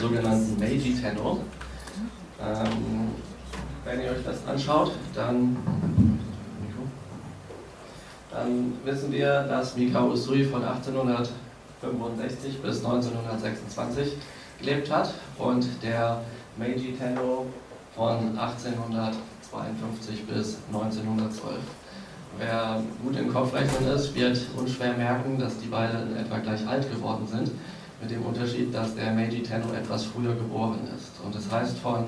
sogenannten Meiji Tenno. Ähm, wenn ihr euch das anschaut, dann, dann wissen wir, dass Mikao Usui von 1865 bis 1926 gelebt hat und der Meiji Tenno von 1852 bis 1912. Wer gut im Kopfrechnen ist, wird unschwer merken, dass die beiden etwa gleich alt geworden sind, mit dem Unterschied, dass der Meiji Tenno etwas früher geboren ist. Und das heißt von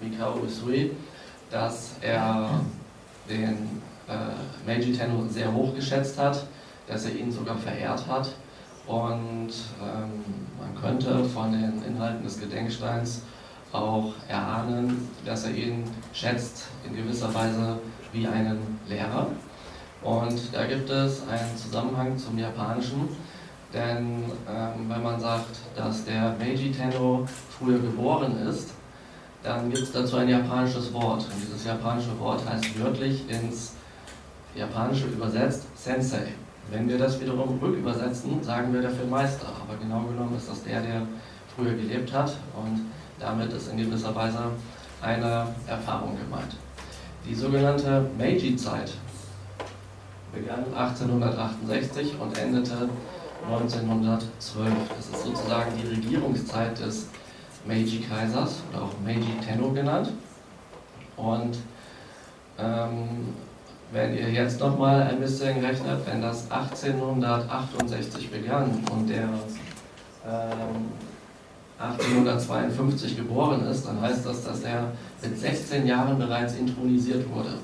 Mikao Usui, dass er den äh, Meiji Tenno sehr hoch geschätzt hat, dass er ihn sogar verehrt hat. Und ähm, man könnte von den Inhalten des Gedenksteins auch erahnen, dass er ihn schätzt in gewisser Weise wie einen Lehrer. Und da gibt es einen Zusammenhang zum Japanischen, denn ähm, wenn man sagt, dass der Meiji Tenno früher geboren ist, dann gibt es dazu ein japanisches Wort. Und dieses japanische Wort heißt wörtlich ins Japanische übersetzt Sensei. Wenn wir das wiederum rückübersetzen, sagen wir dafür Meister. Aber genau genommen ist das der, der früher gelebt hat. Und damit ist in gewisser Weise eine Erfahrung gemeint. Die sogenannte Meiji-Zeit begann 1868 und endete 1912. Das ist sozusagen die Regierungszeit des Meiji-Kaisers oder auch Meiji Tenno genannt. Und ähm, wenn ihr jetzt nochmal ein bisschen rechnet, wenn das 1868 begann und der ähm, 1852 geboren ist, dann heißt das, dass er mit 16 Jahren bereits intronisiert wurde.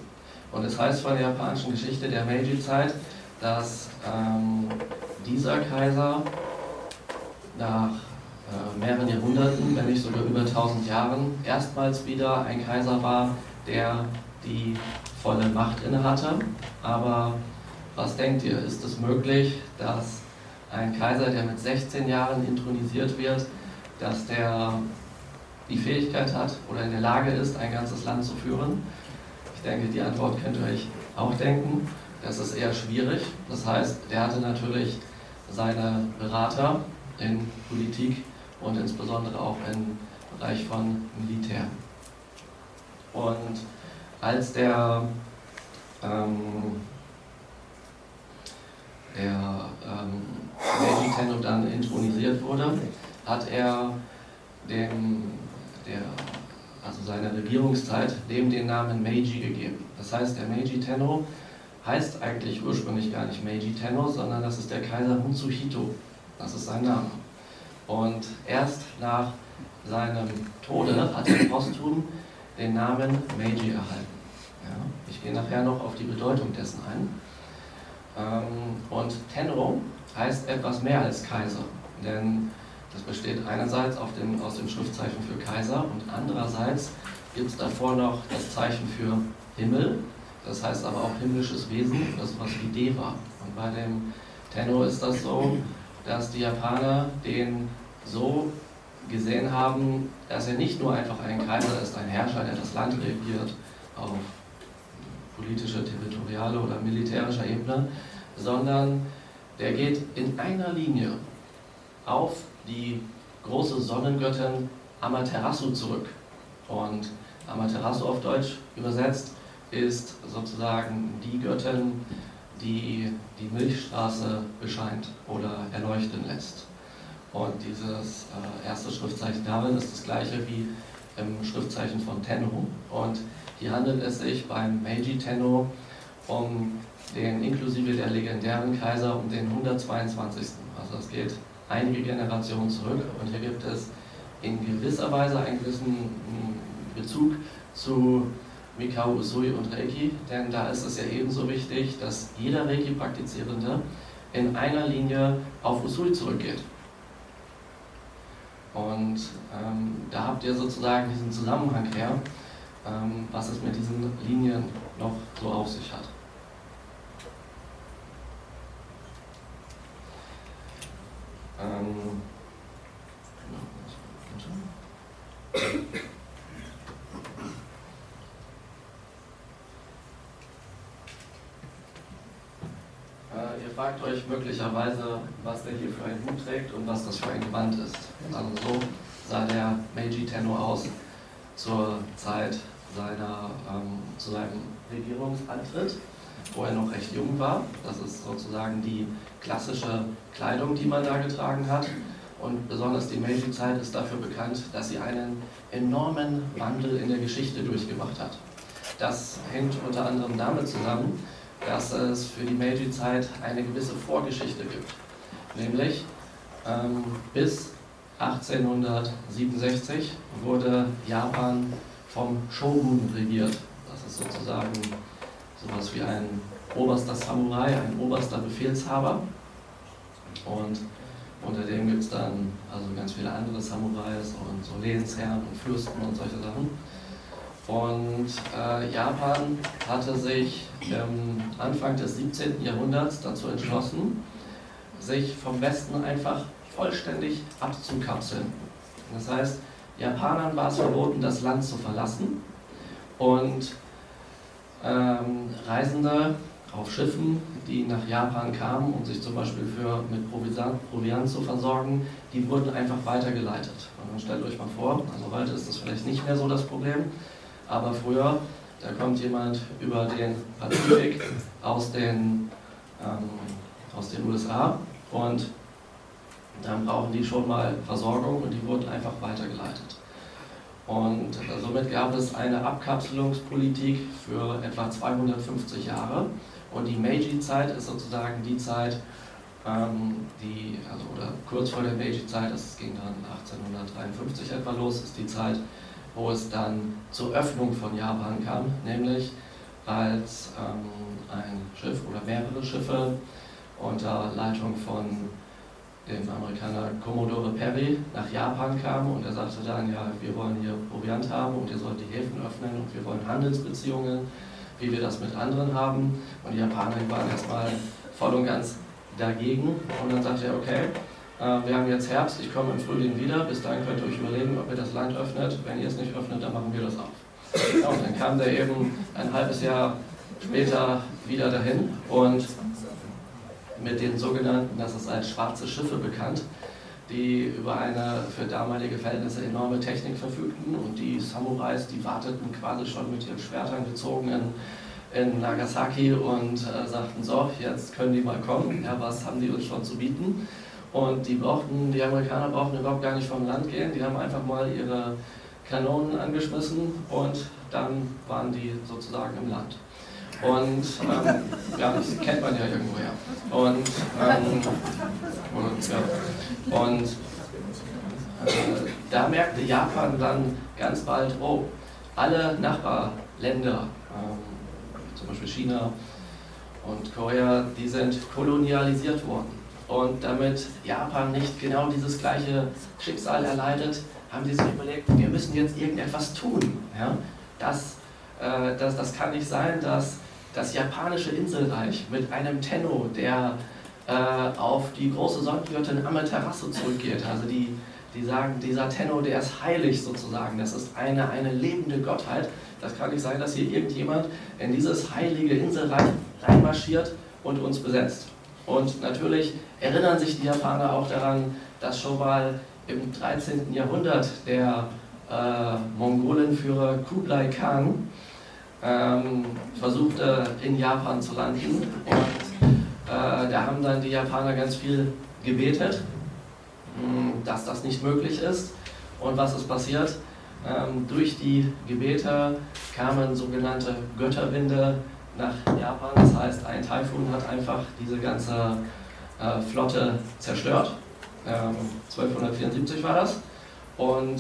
Und es heißt von der japanischen Geschichte der Meiji-Zeit, dass ähm, dieser Kaiser nach äh, mehreren Jahrhunderten, wenn nicht sogar über 1000 Jahren, erstmals wieder ein Kaiser war, der die volle Macht innehatte. Aber was denkt ihr, ist es möglich, dass ein Kaiser, der mit 16 Jahren intronisiert wird, dass der die Fähigkeit hat oder in der Lage ist, ein ganzes Land zu führen? Ich denke, die Antwort könnt ihr euch auch denken. Das ist eher schwierig. Das heißt, der hatte natürlich seine Berater in Politik und insbesondere auch im Bereich von Militär. Und als der, ähm, der ähm, Meiji Tenno dann intronisiert wurde, hat er dem, der, also seiner Regierungszeit dem den Namen Meiji gegeben. Das heißt, der Meiji Tenno heißt eigentlich ursprünglich gar nicht Meiji Tenno, sondern das ist der Kaiser Mutsuhito. Das ist sein Name. Und erst nach seinem Tode hat er posthum den Namen Meiji erhalten. Ja, ich gehe nachher noch auf die Bedeutung dessen ein. Ähm, und Tenro heißt etwas mehr als Kaiser, denn das besteht einerseits dem, aus dem Schriftzeichen für Kaiser und andererseits gibt es davor noch das Zeichen für Himmel, das heißt aber auch himmlisches Wesen, das was wie Deva. Und bei dem Tenno ist das so, dass die Japaner den so gesehen haben, dass er nicht nur einfach ein Kaiser ist, ein Herrscher, der das Land regiert auf politischer, territorialer oder militärischer Ebene, sondern der geht in einer Linie auf die große Sonnengöttin Amaterasu zurück. Und Amaterasu auf Deutsch übersetzt ist sozusagen die Göttin, die die Milchstraße bescheint oder erleuchten lässt. Und dieses äh, erste Schriftzeichen darin ist das gleiche wie im Schriftzeichen von Tenno. Und hier handelt es sich beim Meiji Tenno um den inklusive der legendären Kaiser um den 122. Also es geht einige Generationen zurück und hier gibt es in gewisser Weise einen gewissen hm, Bezug zu Mikao Usui und Reiki, denn da ist es ja ebenso wichtig, dass jeder Reiki-Praktizierende in einer Linie auf Usui zurückgeht. Und ähm, da habt ihr sozusagen diesen Zusammenhang her, ähm, was es mit diesen Linien noch so auf sich hat. Ähm, äh, ihr fragt euch möglicherweise, was der hier für einen Hut trägt und was das für ein Gewand ist. Also so sah der Tenno aus zur Zeit seiner, ähm, zu seinem Regierungsantritt, wo er noch recht jung war. Das ist sozusagen die klassische Kleidung, die man da getragen hat. Und besonders die Meiji-Zeit ist dafür bekannt, dass sie einen enormen Wandel in der Geschichte durchgemacht hat. Das hängt unter anderem damit zusammen, dass es für die Meiji-Zeit eine gewisse Vorgeschichte gibt. Nämlich ähm, bis 1867 wurde Japan vom Shogun regiert. Das ist sozusagen sowas wie ein oberster Samurai, ein oberster Befehlshaber. Und unter dem gibt es dann also ganz viele andere Samurais und so Lehnsherren und Fürsten und solche Sachen. Und äh, Japan hatte sich ähm, Anfang des 17. Jahrhunderts dazu entschlossen, sich vom Westen einfach vollständig abzukapseln. Das heißt, Japanern war es verboten, das Land zu verlassen und ähm, Reisende auf Schiffen, die nach Japan kamen, um sich zum Beispiel für, mit Proviant, Proviant zu versorgen, die wurden einfach weitergeleitet. Und stellt euch mal vor, also heute ist das vielleicht nicht mehr so das Problem, aber früher, da kommt jemand über den Pazifik aus den, ähm, aus den USA und dann brauchen die schon mal Versorgung und die wurden einfach weitergeleitet. Und somit gab es eine Abkapselungspolitik für etwa 250 Jahre. Und die Meiji-Zeit ist sozusagen die Zeit, ähm, die, also, oder kurz vor der Meiji-Zeit, das ging dann 1853 etwa los, ist die Zeit, wo es dann zur Öffnung von Japan kam, nämlich als ähm, ein Schiff oder mehrere Schiffe unter Leitung von dem Amerikaner Commodore Perry nach Japan kam und er sagte dann, ja, wir wollen hier Proviant haben und ihr sollt die Häfen öffnen und wir wollen Handelsbeziehungen, wie wir das mit anderen haben. Und die Japaner waren erstmal voll und ganz dagegen und dann sagte er, okay, wir haben jetzt Herbst, ich komme im Frühling wieder, bis dahin könnt ihr euch überlegen, ob ihr das Land öffnet. Wenn ihr es nicht öffnet, dann machen wir das auf. Ja, und dann kam der eben ein halbes Jahr später wieder dahin und mit den sogenannten, das ist als schwarze Schiffe bekannt, die über eine für damalige Verhältnisse enorme Technik verfügten und die Samurais, die warteten quasi schon mit ihren Schwertern gezogen in, in Nagasaki und äh, sagten, so, jetzt können die mal kommen, ja, was haben die uns schon zu bieten? Und die brauchten, die Amerikaner brauchten überhaupt gar nicht vom Land gehen, die haben einfach mal ihre Kanonen angeschmissen und dann waren die sozusagen im Land. Und ähm, ja, das kennt man ja irgendwoher. Und, ähm, und, ja. und äh, da merkte Japan dann ganz bald, oh, alle Nachbarländer, ähm, zum Beispiel China und Korea, die sind kolonialisiert worden. Und damit Japan nicht genau dieses gleiche Schicksal erleidet, haben sie sich überlegt, wir müssen jetzt irgendetwas tun. Ja? Das, äh, das, das kann nicht sein, dass das japanische Inselreich mit einem Tenno, der äh, auf die große Sonnengöttin Amaterasu zurückgeht. Also die, die sagen, dieser Tenno, der ist heilig sozusagen, das ist eine, eine lebende Gottheit. Das kann nicht sein, dass hier irgendjemand in dieses heilige Inselreich reinmarschiert und uns besetzt. Und natürlich erinnern sich die Japaner auch daran, dass schon mal im 13. Jahrhundert der äh, Mongolenführer Kublai Khan ähm, versuchte in Japan zu landen. Und äh, da haben dann die Japaner ganz viel gebetet, mh, hm, dass das nicht möglich ist. Und was ist passiert? Ähm, durch die Gebete kamen sogenannte Götterwinde nach Japan. Das heißt, ein Taifun hat einfach diese ganze äh, Flotte zerstört. Ähm, 1274 war das. Und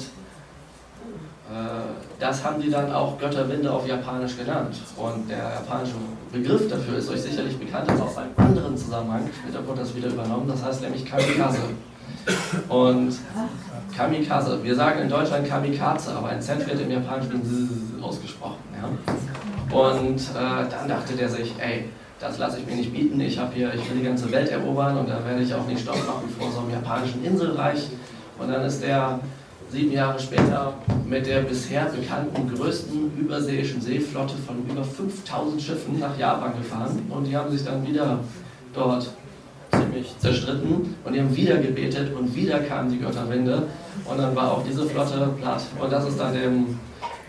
äh, das haben die dann auch Götterwinde auf Japanisch genannt. Und der japanische Begriff dafür ist euch sicherlich bekannt, ist aus einem anderen Zusammenhang. Später wurde das wieder übernommen, das heißt nämlich Kamikaze. Und Kamikaze, wir sagen in Deutschland Kamikaze, aber ein Z wird im Japanischen ausgesprochen. Ja? Und äh, dann dachte der sich, ey, das lasse ich mir nicht bieten, ich, hier, ich will die ganze Welt erobern und da werde ich auch nicht Stopp machen vor so einem japanischen Inselreich. Und dann ist der sieben Jahre später mit der bisher bekannten größten überseeischen Seeflotte von über 5000 Schiffen nach Japan gefahren. Und die haben sich dann wieder dort ziemlich zerstritten. Und die haben wieder gebetet und wieder kamen die Götterwinde. Und dann war auch diese Flotte platt. Und das ist dann dem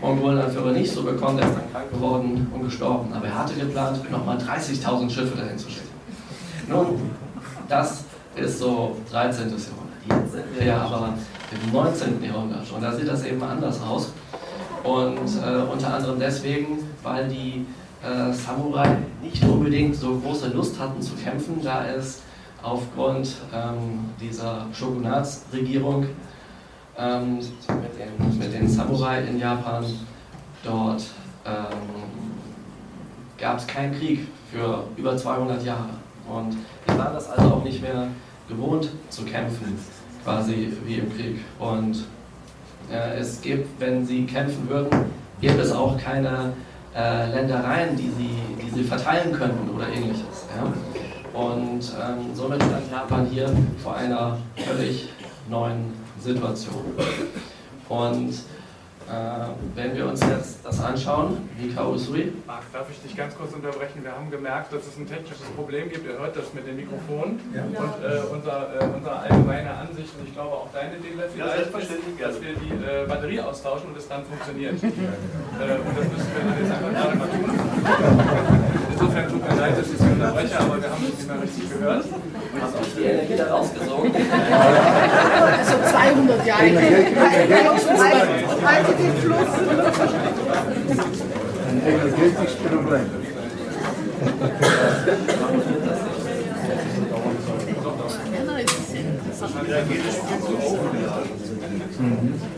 Mongolenanführer nicht so bekommen, der ist dann krank geworden und gestorben. Aber er hatte geplant, nochmal 30.000 Schiffe dahin zu schicken. Nun, das ist so 13. Jahrhundert. Jetzt sind wir ja aber im 19. Jahrhundert und da sieht das eben anders aus. Und äh, unter anderem deswegen, weil die äh, Samurai nicht unbedingt so große Lust hatten zu kämpfen, da es aufgrund ähm, dieser Shogunatsregierung ähm, mit, den, mit, den, Samurai in Japan dort ähm, gab es keinen Krieg für über 200 Jahre. Und die waren das also auch nicht mehr gewohnt zu kämpfen, quasi wie im Krieg. Und äh, es gibt, wenn sie kämpfen würden, gibt es auch keine äh, Ländereien, die sie, die sie verteilen könnten oder ähnliches. Ja? Und ähm, somit stand Japan hier vor einer völlig neuen Situation. Und äh, wenn wir uns jetzt das anschauen, Mikao Usui. Marc, darf ich dich ganz kurz unterbrechen? Wir haben gemerkt, dass es ein technisches Problem gibt. Ihr hört das mit dem Mikrofon. Ja. Und äh, unser, äh, unsere allgemeine Ansicht, und ich glaube auch deine Dele vielleicht, ja, ist, dass wir die äh, Batterie austauschen und es dann funktioniert. Ja, genau. und das müssen wir jetzt einfach gerade mal tun. Insofern tut mir leid, dass ich Sie unterbreche, aber wir haben es nicht mehr richtig gehört. Hast du die Energie da rausgesogen? Also 200 Jahre. Halte den Fluss. Ein energetisches Problem.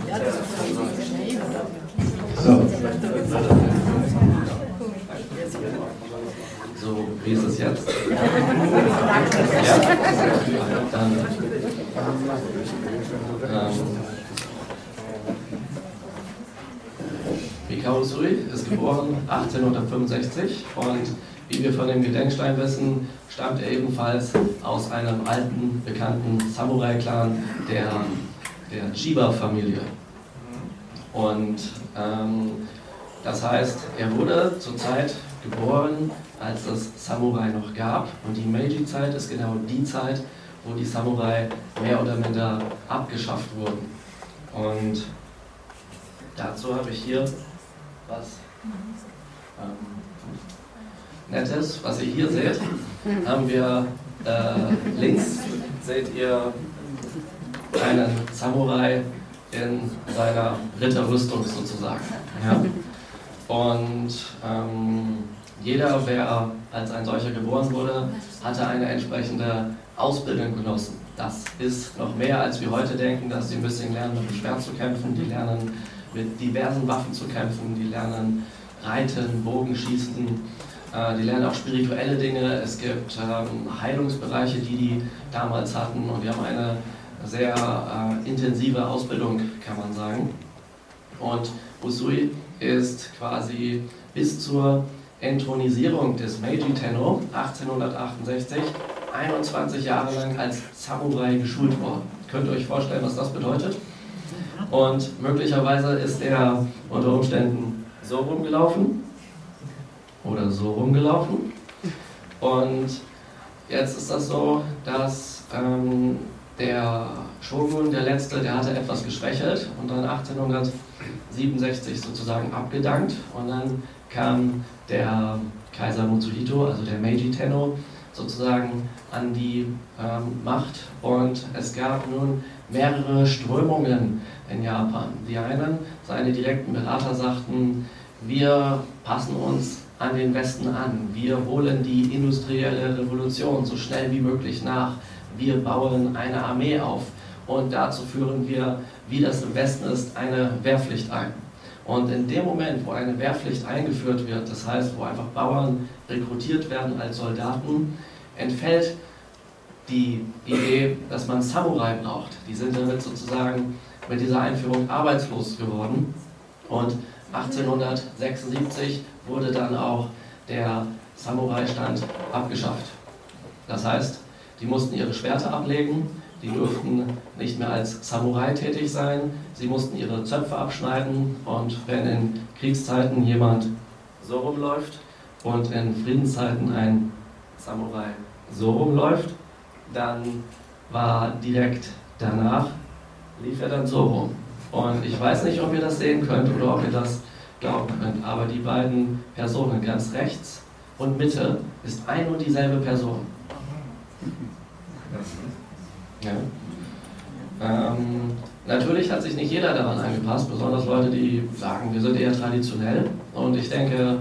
Ja, das ist so. So, wie ist es jetzt? ja. Dann, ähm, Mikao Sui ist geboren 1865 und wie wir von dem Gedenkstein wissen, stammt er ebenfalls aus einem alten, bekannten Samurai-Clan der, der Chiba-Familie. Und ähm, das heißt, er wurde zur Zeit geboren, als es Samurai noch gab. Und die Meiji-Zeit ist genau die Zeit, wo die Samurai mehr oder minder abgeschafft wurden. Und dazu habe ich hier was ähm, Nettes, was ihr hier seht. Haben wir äh, links, seht ihr einen Samurai in seiner Ritterrüstung sozusagen. Ja. Und ähm, jeder, wer als ein solcher geboren wurde, hatte eine entsprechende Ausbildung genossen. Das ist noch mehr, als wir heute denken, dass sie ein bisschen lernen, mit dem Schwert zu kämpfen. Die lernen, mit diversen Waffen zu kämpfen. Die lernen Reiten, Bogenschießen. Äh, die lernen auch spirituelle Dinge. Es gibt ähm, Heilungsbereiche, die die damals hatten. Und die haben eine sehr äh, intensive Ausbildung, kann man sagen. Und Usui ist quasi bis zur Enthronisierung des Meiji Tenno 1868 21 Jahre lang als Samurai geschult worden. Könnt ihr euch vorstellen, was das bedeutet? Und möglicherweise ist er unter Umständen so rumgelaufen oder so rumgelaufen. Und jetzt ist das so, dass ähm, der Shogun, der letzte, der hatte etwas geschwächelt und dann 1867 sozusagen abgedankt und dann kam der Kaiser Mutsuhito, also der Meiji Tenno, sozusagen an die ähm, Macht und es gab nun mehrere Strömungen in Japan. Die einen, seine direkten Berater sagten, wir passen uns an den Westen an, wir holen die industrielle Revolution so schnell wie möglich nach, wir bauen eine Armee auf und dazu führen wir, wie das im Westen ist, eine Wehrpflicht ein. Und in dem Moment, wo eine Wehrpflicht eingeführt wird, das heißt, wo einfach Bauern rekrutiert werden als Soldaten, entfällt die Idee, dass man Samurai braucht. Die sind damit sozusagen mit dieser Einführung arbeitslos geworden. Und 1876 wurde dann auch der Samurai-Stand abgeschafft. Das heißt, die mussten ihre Schwerter ablegen, die durften nicht mehr als Samurai tätig sein, sie mussten ihre Zöpfe abschneiden und wenn in Kriegszeiten jemand so rumläuft und in Friedenszeiten ein Samurai so rumläuft, dann war direkt danach, lief er dann so rum. Und ich weiß nicht, ob ihr das sehen könnt oder ob ihr das glauben könnt, aber die beiden Personen ganz rechts und Mitte ist ein und dieselbe Person. Ja. Ähm, natürlich hat sich nicht jeder daran angepasst, besonders Leute, die sagen, wir sind eher traditionell. Und ich denke,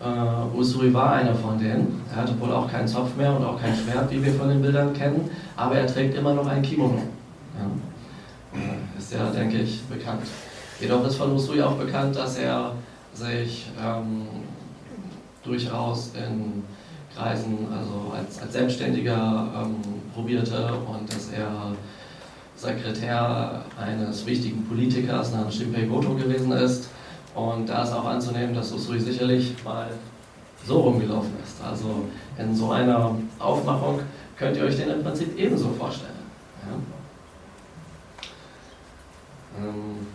äh, Usuri war einer von denen. Er hatte wohl auch keinen Zopf mehr und auch kein Schwert, wie wir von den Bildern kennen, aber er trägt immer noch ein Kimono. Ja. Äh, ist ja, denke ich, bekannt. Jedoch ist von Usui auch bekannt, dass er sich ähm, durchaus in Kreisen, also als, als Selbstständiger ähm, probierte und dass er Sekretär eines wichtigen Politikers namens Shinpei Goto gewesen ist. Und da ist auch anzunehmen, dass Usui sicherlich mal so rumgelaufen ist. Also in so einer Aufmachung könnt ihr euch den im Prinzip ebenso vorstellen. Ja? Ähm,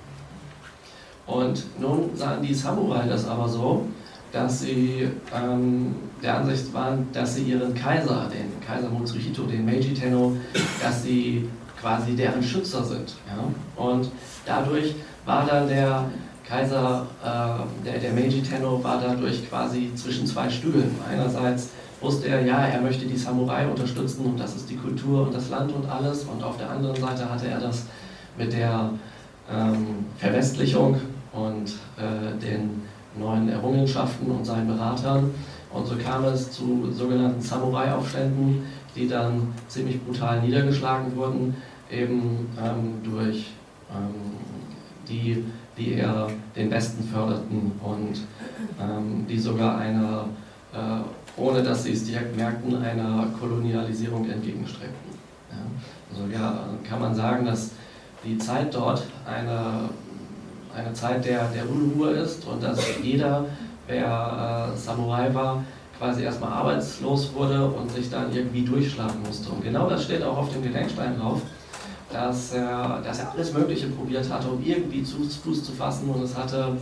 und nun sahen die Samurai das aber so, dass sie ähm, der Ansicht waren, dass sie ihren Kaiser, den Kaiser Mutsuhito, den Meiji Tenno, dass sie quasi deren Schützer sind. Ja? Und dadurch war dann der Kaiser, äh, der, der Meiji Tenno, war dadurch quasi zwischen zwei Stühlen. Einerseits wusste er, ja, er möchte die Samurai unterstützen und das ist die Kultur und das Land und alles. Und auf der anderen Seite hatte er das mit der ähm, Verwestlichung und äh, den neuen Errungenschaften und seinen Beratern. Und so kam es zu sogenannten Samurai-Aufständen, die dann ziemlich brutal niedergeschlagen wurden, eben ähm, durch ähm, die, die eher den Westen förderten und ähm, die sogar einer, äh, ohne dass sie es direkt merkten, einer Kolonialisierung entgegenstrebten. Ja? Also ja, kann man sagen, dass die Zeit dort eine eine Zeit der, der Unruhe ist und dass jeder, wer äh, Samurai war, quasi erstmal arbeitslos wurde und sich dann irgendwie durchschlagen musste. Und genau das steht auch auf dem Gedenkstein drauf, dass er, dass er alles Mögliche probiert hatte, um irgendwie zu, Fuß zu fassen und es hatte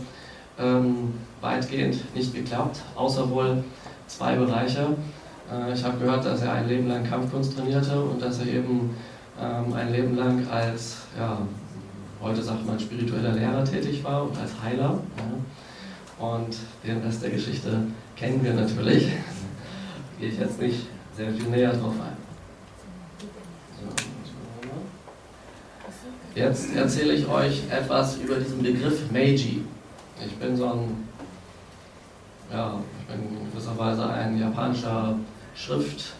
ähm, weitgehend nicht geklappt, außer wohl zwei Bereiche. Äh, ich habe gehört, dass er ein Leben lang Kampfkunst trainierte und dass er eben ähm, ein Leben lang als ja, heute sagt man spiritueller Lehrer tätig war und als Heiler. Ja. Und den Rest der Geschichte kennen wir natürlich. Gehe ich jetzt nicht sehr viel näher drauf ein. Jetzt erzähle ich euch etwas über diesen Begriff Meiji. Ich bin so ein, ja, ich bin in gewisser Weise ein japanischer Schriftfanatiker,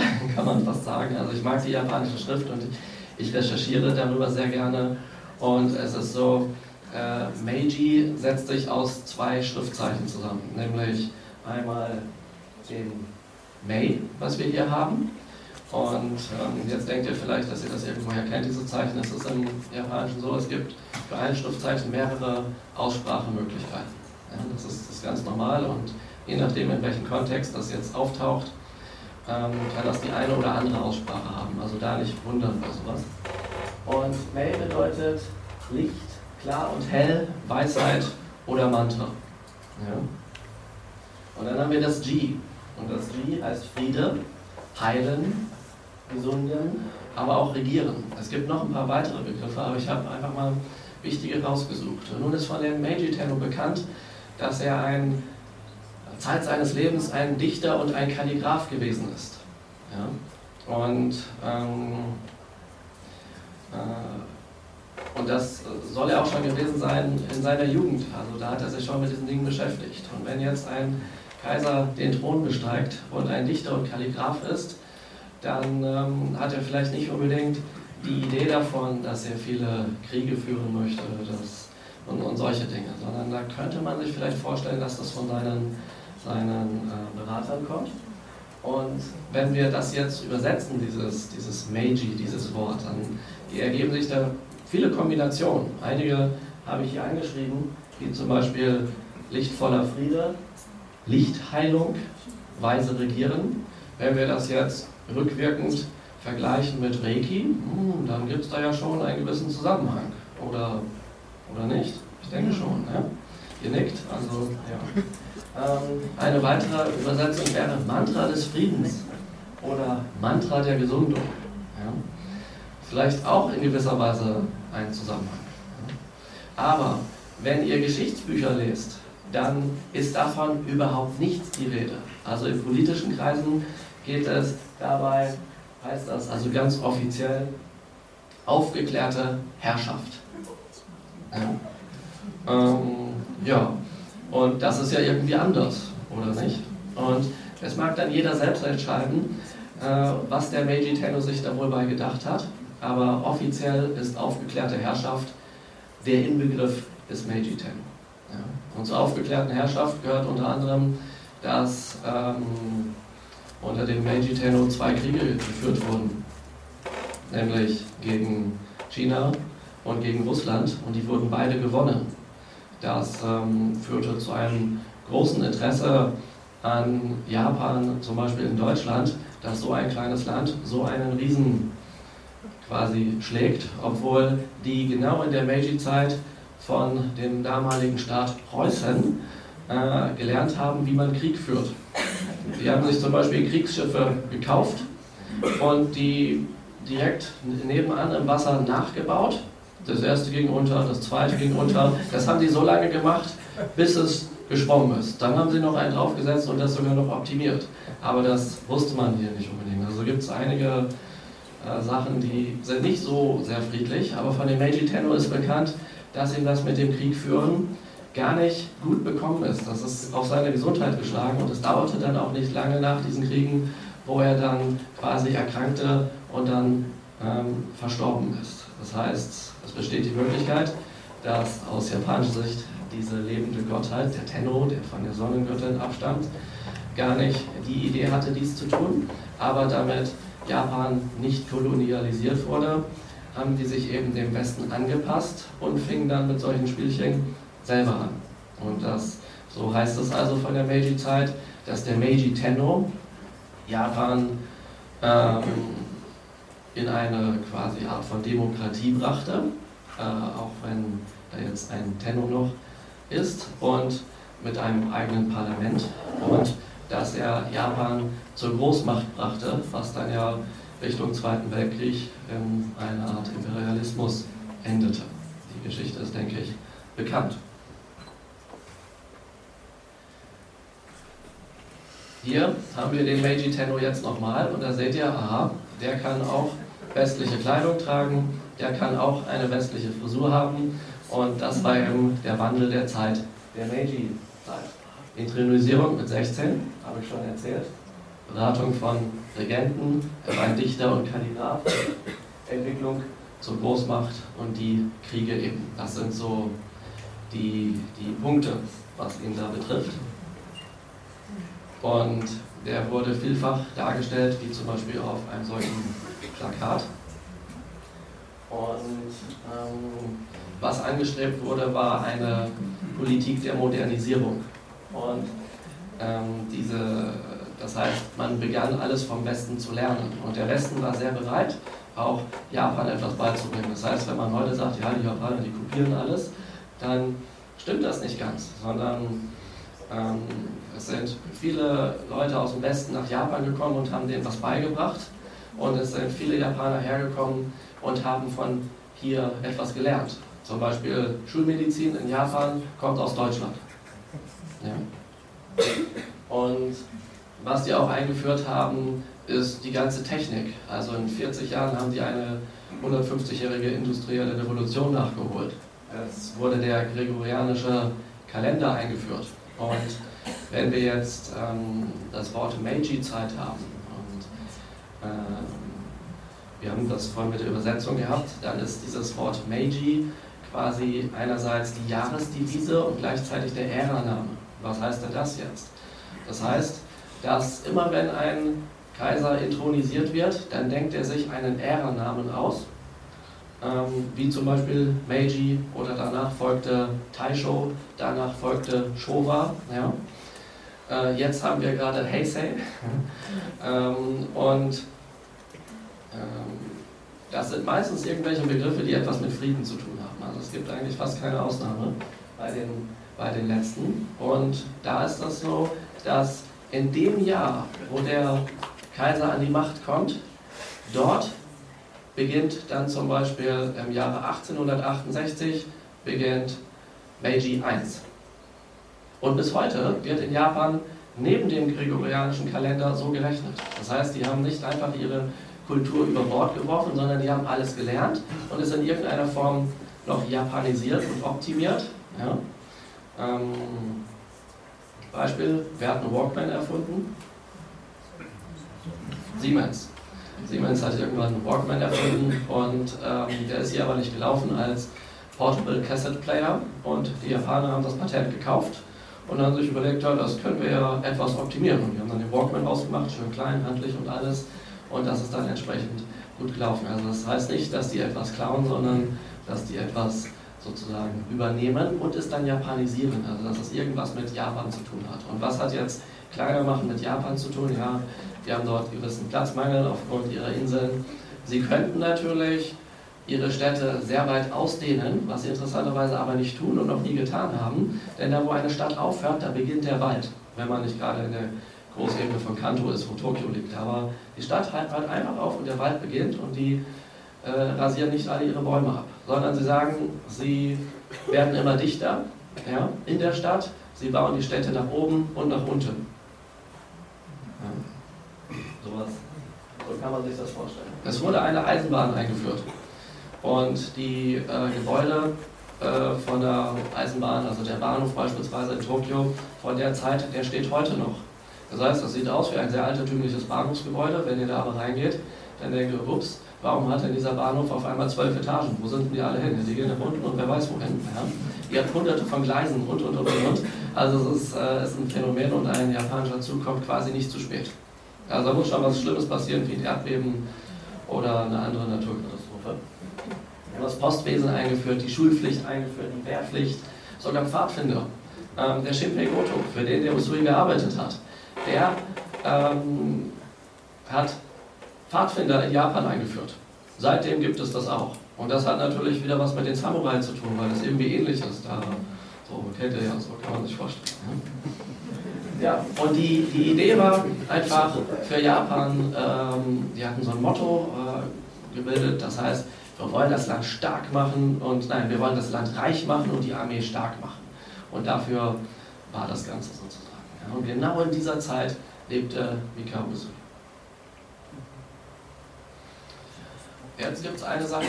ähm, kann man fast sagen. Also ich mag die japanische Schrift und ich recherchiere darüber sehr gerne und es ist so, äh, Meiji setzt sich aus zwei Schriftzeichen zusammen, nämlich einmal den Mei, was wir hier haben. Und ähm, jetzt denkt ihr vielleicht, dass ihr das irgendwoher kennt, diese Zeichen. Es ist im Japanischen so, es gibt für ein Schriftzeichen mehrere Aussprachemöglichkeiten. Ja, das, ist, das ist ganz normal und je nachdem, in welchem Kontext das jetzt auftaucht, ähm, kann das die eine oder andere Aussprache haben. Also da nicht wundern bei sowas. Und Mei bedeutet Licht, klar und hell, Weisheit oder Mantra. Ja. Und dann haben wir das G. Und das G heißt Friede, heilen, gesunden, aber auch regieren. Es gibt noch ein paar weitere Begriffe, aber ich habe einfach mal wichtige rausgesucht. Und nun ist von dem Meiji Tenno bekannt, dass er ein Zeit seines Lebens ein Dichter und ein Kalligraph gewesen ist. Ja? Und, ähm, äh, und das soll er auch schon gewesen sein in seiner Jugend. Also da hat er sich schon mit diesen Dingen beschäftigt. Und wenn jetzt ein Kaiser den Thron besteigt und ein Dichter und Kalligraph ist, dann ähm, hat er vielleicht nicht unbedingt die Idee davon, dass er viele Kriege führen möchte das, und, und solche Dinge, sondern da könnte man sich vielleicht vorstellen, dass das von seinen seinen äh, Beratern kommt. Und wenn wir das jetzt übersetzen, dieses, dieses Meiji, dieses Wort, dann ergeben sich da viele Kombinationen. Einige habe ich hier eingeschrieben, wie zum Beispiel lichtvoller Friede, Lichtheilung, weise Regieren. Wenn wir das jetzt rückwirkend vergleichen mit Reiki, hm, dann gibt es da ja schon einen gewissen Zusammenhang. Oder, oder nicht? Ich denke schon. Ja? Ihr nickt, also ja. Ähm, eine weitere Übersetzung wäre Mantra des Friedens. oder Mantra der Gesundung. Ja? Vielleicht auch in gewisser Weise ein Zusammenhang. Aber wenn ihr Geschichtsbücher lest, dann ist davon überhaupt nichts die Rede. Also in politischen Kreisen geht es dabei, heißt das also ganz offiziell, aufgeklärte Herrschaft. Ja. Ähm, ja, und das ist ja irgendwie anders, oder nicht? Und es mag dann jeder selbst entscheiden, äh, was der Meiji Tenno sich da wohl bei gedacht hat, aber offiziell ist aufgeklärte Herrschaft der Inbegriff des Meiji Tenno. Ja. Und zur aufgeklärten Herrschaft gehört unter anderem, dass ähm, unter dem Meiji Tenno zwei Kriege geführt wurden, nämlich gegen China und gegen Russland und die wurden beide gewonnen. Das ähm, führte zu einem großen Interesse an Japan, zum Beispiel in Deutschland, dass so ein kleines Land so einen Riesen quasi schlägt, obwohl die genau in der Meiji-Zeit von dem damaligen Staat Preußen äh, gelernt haben, wie man Krieg führt. Die haben sich zum Beispiel Kriegsschiffe gekauft und die direkt nebenan im Wasser nachgebaut. Das erste ging unter, das zweite ging unter. Das haben die so lange gemacht, bis es geschwommen ist. Dann haben sie noch einen draufgesetzt und das sogar noch optimiert. Aber das wusste man hier nicht unbedingt. Also gibt es einige äh, Sachen, die sind nicht so sehr friedlich, aber von dem Meiji Tenno ist bekannt, dass ihm das mit dem Krieg führen gar nicht gut bekommen ist. Das ist auf seine Gesundheit geschlagen und es dauerte dann auch nicht lange nach diesen Kriegen, wo er dann quasi erkrankte und dann ähm, verstorben ist. Das heißt, es besteht die Möglichkeit, dass aus japanischer Sicht diese lebende Gottheit, der Tenno, der von der Sonnengöttin abstammt, gar nicht die Idee hatte, dies zu tun, aber damit Japan nicht kolonialisiert wurde, haben die sich eben dem Westen angepasst und fingen dann mit solchen Spielchen selber an. Und das, so heißt es also von der Meiji-Zeit, dass der Meiji Tenno Japan ähm, in eine quasi Art von Demokratie brachte, äh, auch wenn da jetzt ein Tenno noch ist, und mit einem eigenen Parlament und dass er Japan zur Großmacht brachte, was dann ja Richtung Zweiten Weltkrieg in einer Art Imperialismus endete. Die Geschichte ist, denke ich, bekannt. Hier haben wir den Meiji Tenno jetzt nochmal und da seht ihr, aha, der kann auch westliche Kleidung tragen, der kann auch eine westliche Frisur haben und das war eben der Wandel der Zeit der Meiji-Zeit. Intronisierung mit 16, habe ich schon erzählt. Beratung von Regenten, er war ein Dichter und Kandidat. Entwicklung zur Großmacht und die Kriege eben. Das sind so die, die Punkte, was ihn da betrifft. Und der wurde vielfach dargestellt, wie zum Beispiel auf einem solchen Plakat. Und ähm, was angestrebt wurde, war eine Politik der Modernisierung. Und ähm, diese, das heißt, man begann alles vom Westen zu lernen. Und der Westen war sehr bereit, auch Japan etwas beizubringen. Das heißt, wenn man heute sagt, ja, die Japaner, die kopieren alles, dann stimmt das nicht ganz, sondern ähm, es sind viele Leute aus dem Westen nach Japan gekommen und haben denen was beigebracht. Und es sind viele Japaner hergekommen und haben von hier etwas gelernt. Zum Beispiel Schulmedizin in Japan kommt aus Deutschland. Ja. Und was die auch eingeführt haben, ist die ganze Technik. Also in 40 Jahren haben die eine 150-jährige industrielle Revolution nachgeholt. Es wurde der gregorianische Kalender eingeführt. Und wenn wir jetzt ähm, das Wort Meiji-Zeit haben, und äh, wir haben das vorhin mit der Übersetzung gehabt, dann ist dieses Wort Meiji quasi einerseits die Jahresdevise und gleichzeitig der Ära-Name. Was heißt denn das jetzt? Das heißt, dass immer wenn ein Kaiser intronisiert wird, dann denkt er sich einen Ära-Namen aus ähm, wie zum Beispiel Meiji oder danach folgte Taisho, danach folgte Showa. Ja. Äh, jetzt haben wir gerade Heisei ähm, und ähm, das sind meistens irgendwelche Begriffe, die etwas mit Frieden zu tun haben. Also es gibt eigentlich fast keine Ausnahme bei den, bei den letzten. Und da ist das so, dass in dem Jahr, wo der Kaiser an die Macht kommt. Dort beginnt dann zum Beispiel im Jahre 1868 beginnt Meiji I. Und bis heute wird in Japan neben dem gregorianischen Kalender so gerechnet. Das heißt, die haben nicht einfach ihre Kultur über Bord geworfen, sondern die haben alles gelernt und es in irgendeiner Form noch japanisiert und optimiert. Ja. Ähm, Beispiel, wer hat einen Walkman erfunden? Siemens. Siemens hat irgendwann einen Walkman erfunden und ähm, der ist hier aber nicht gelaufen als Portable Cassette Player und die Japaner haben das Patent gekauft und haben sich überlegt, ja, das können wir ja etwas optimieren. Und wir haben dann den Walkman rausgemacht, schön klein, handlich und alles und das ist dann entsprechend gut gelaufen. Also das heißt nicht, dass die etwas klauen, sondern dass die etwas sozusagen übernehmen und es dann japanisieren, also dass es irgendwas mit Japan zu tun hat. Und was hat jetzt kleiner machen mit Japan zu tun? Ja, die haben dort gewissen Platzmangel aufgrund ihrer Inseln. Sie könnten natürlich ihre Städte sehr weit ausdehnen, was sie interessanterweise aber nicht tun und noch nie getan haben, denn da wo eine Stadt aufhört, da beginnt der Wald, wenn man nicht gerade in der Großebene von Kanto ist, wo Tokio liegt. Aber die Stadt hört einfach auf und der Wald beginnt und die äh, rasieren nicht alle ihre Bäume ab, sondern sie sagen, sie werden immer dichter ja, in der Stadt, sie bauen die Städte nach oben und nach unten. Ja. Sowas. So kann man sich das vorstellen. Es wurde eine Eisenbahn eingeführt und die äh, Gebäude äh, von der Eisenbahn, also der Bahnhof beispielsweise in Tokio, von der Zeit, der steht heute noch. Das heißt, das sieht aus wie ein sehr altertümliches Bahnhofsgebäude. Wenn ihr da aber reingeht, dann denkt ihr, ups, warum hat denn dieser Bahnhof auf einmal zwölf Etagen? Wo sind denn die alle hin? Die gehen nach unten und wer weiß wohin. Ja? Ihr habt hunderte von Gleisen und, und, und, und. Also es ist, äh, ist ein Phänomen und ein japanischer Zug kommt quasi nicht zu spät. Also da muss schon was Schlimmes passieren, wie ein Erdbeben oder eine andere Naturkatastrophe. Wir haben das Postwesen eingeführt, die Schulpflicht eingeführt, die Wehrpflicht, sogar Pfadfinder. Ähm, der Shinpei Goto, für den der Usui gearbeitet hat, der ähm, hat Pfadfinder in Japan eingeführt. Seitdem gibt es das auch. Und das hat natürlich wieder was mit den Samurai zu tun, weil das irgendwie ähnlich ist. Da, so kennt ihr ja, so kann man sich vorstellen. Ja, und die, die Idee war einfach für Japan, ähm, die hatten so ein Motto äh, gebildet, das heißt, wir wollen das Land stark machen und nein, wir wollen das Land reich machen und die Armee stark machen. Und dafür war das Ganze sozusagen. Ja, und genau in dieser Zeit lebte Mikao Usui. Jetzt gibt es eine Sache.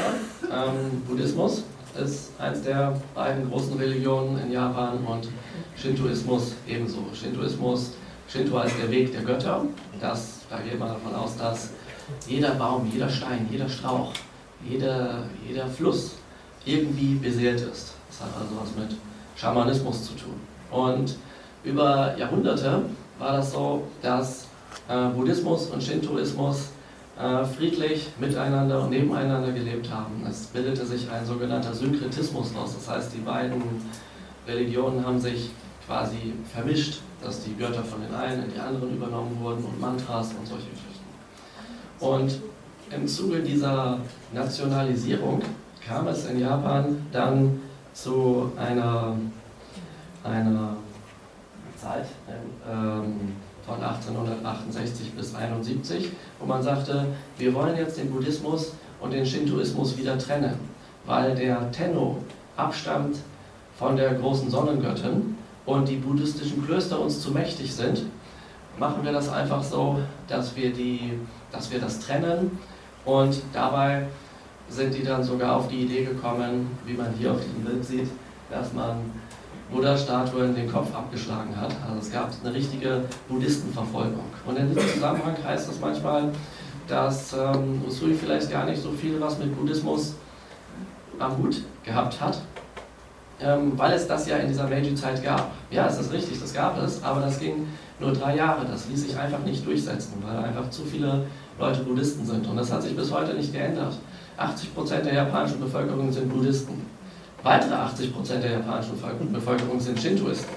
Ähm, Buddhismus ist eines der beiden großen Religionen in Japan und Shintoismus ebenso. Shintoismus, Shinto heißt der Weg der Götter. Das, da geht man davon aus, dass jeder Baum, jeder Stein, jeder Strauch, jeder, jeder Fluss irgendwie beseelt ist. Das hat also was mit Schamanismus zu tun. Und über Jahrhunderte war das so, dass äh, Buddhismus und Shintoismus friedlich miteinander und nebeneinander gelebt haben. Es bildete sich ein sogenannter Synkretismus aus. Das heißt, die beiden Religionen haben sich quasi vermischt, dass die Götter von den einen in die anderen übernommen wurden und Mantras und solche Geschichten. Und im Zuge dieser Nationalisierung kam es in Japan dann zu einer, einer Zeit, ähm, von 1868 bis 71, wo man sagte, wir wollen jetzt den Buddhismus und den Shintoismus wieder trennen, weil der Tenno abstammt von der großen Sonnengöttin und die buddhistischen Klöster uns zu mächtig sind, machen wir das einfach so, dass wir, die, dass wir das trennen. Und dabei sind die dann sogar auf die Idee gekommen, wie man hier auf diesem Bild sieht, dass man Buddha-Statuen den Kopf abgeschlagen hat. Also es gab eine richtige Buddhistenverfolgung. Und in diesem Zusammenhang heißt es manchmal, dass ähm, Usui vielleicht gar nicht so viel was mit Buddhismus am Hut gehabt hat, ähm, weil es das ja in dieser Meiji-Zeit gab. Ja, es ist richtig, das gab es, aber das ging nur drei Jahre. Das ließ sich einfach nicht durchsetzen, weil einfach zu viele Leute Buddhisten sind. Und das hat sich bis heute nicht geändert. 80% der japanischen Bevölkerung sind Buddhisten. Weitere 80% der japanischen Bevölkerung sind Shintoisten.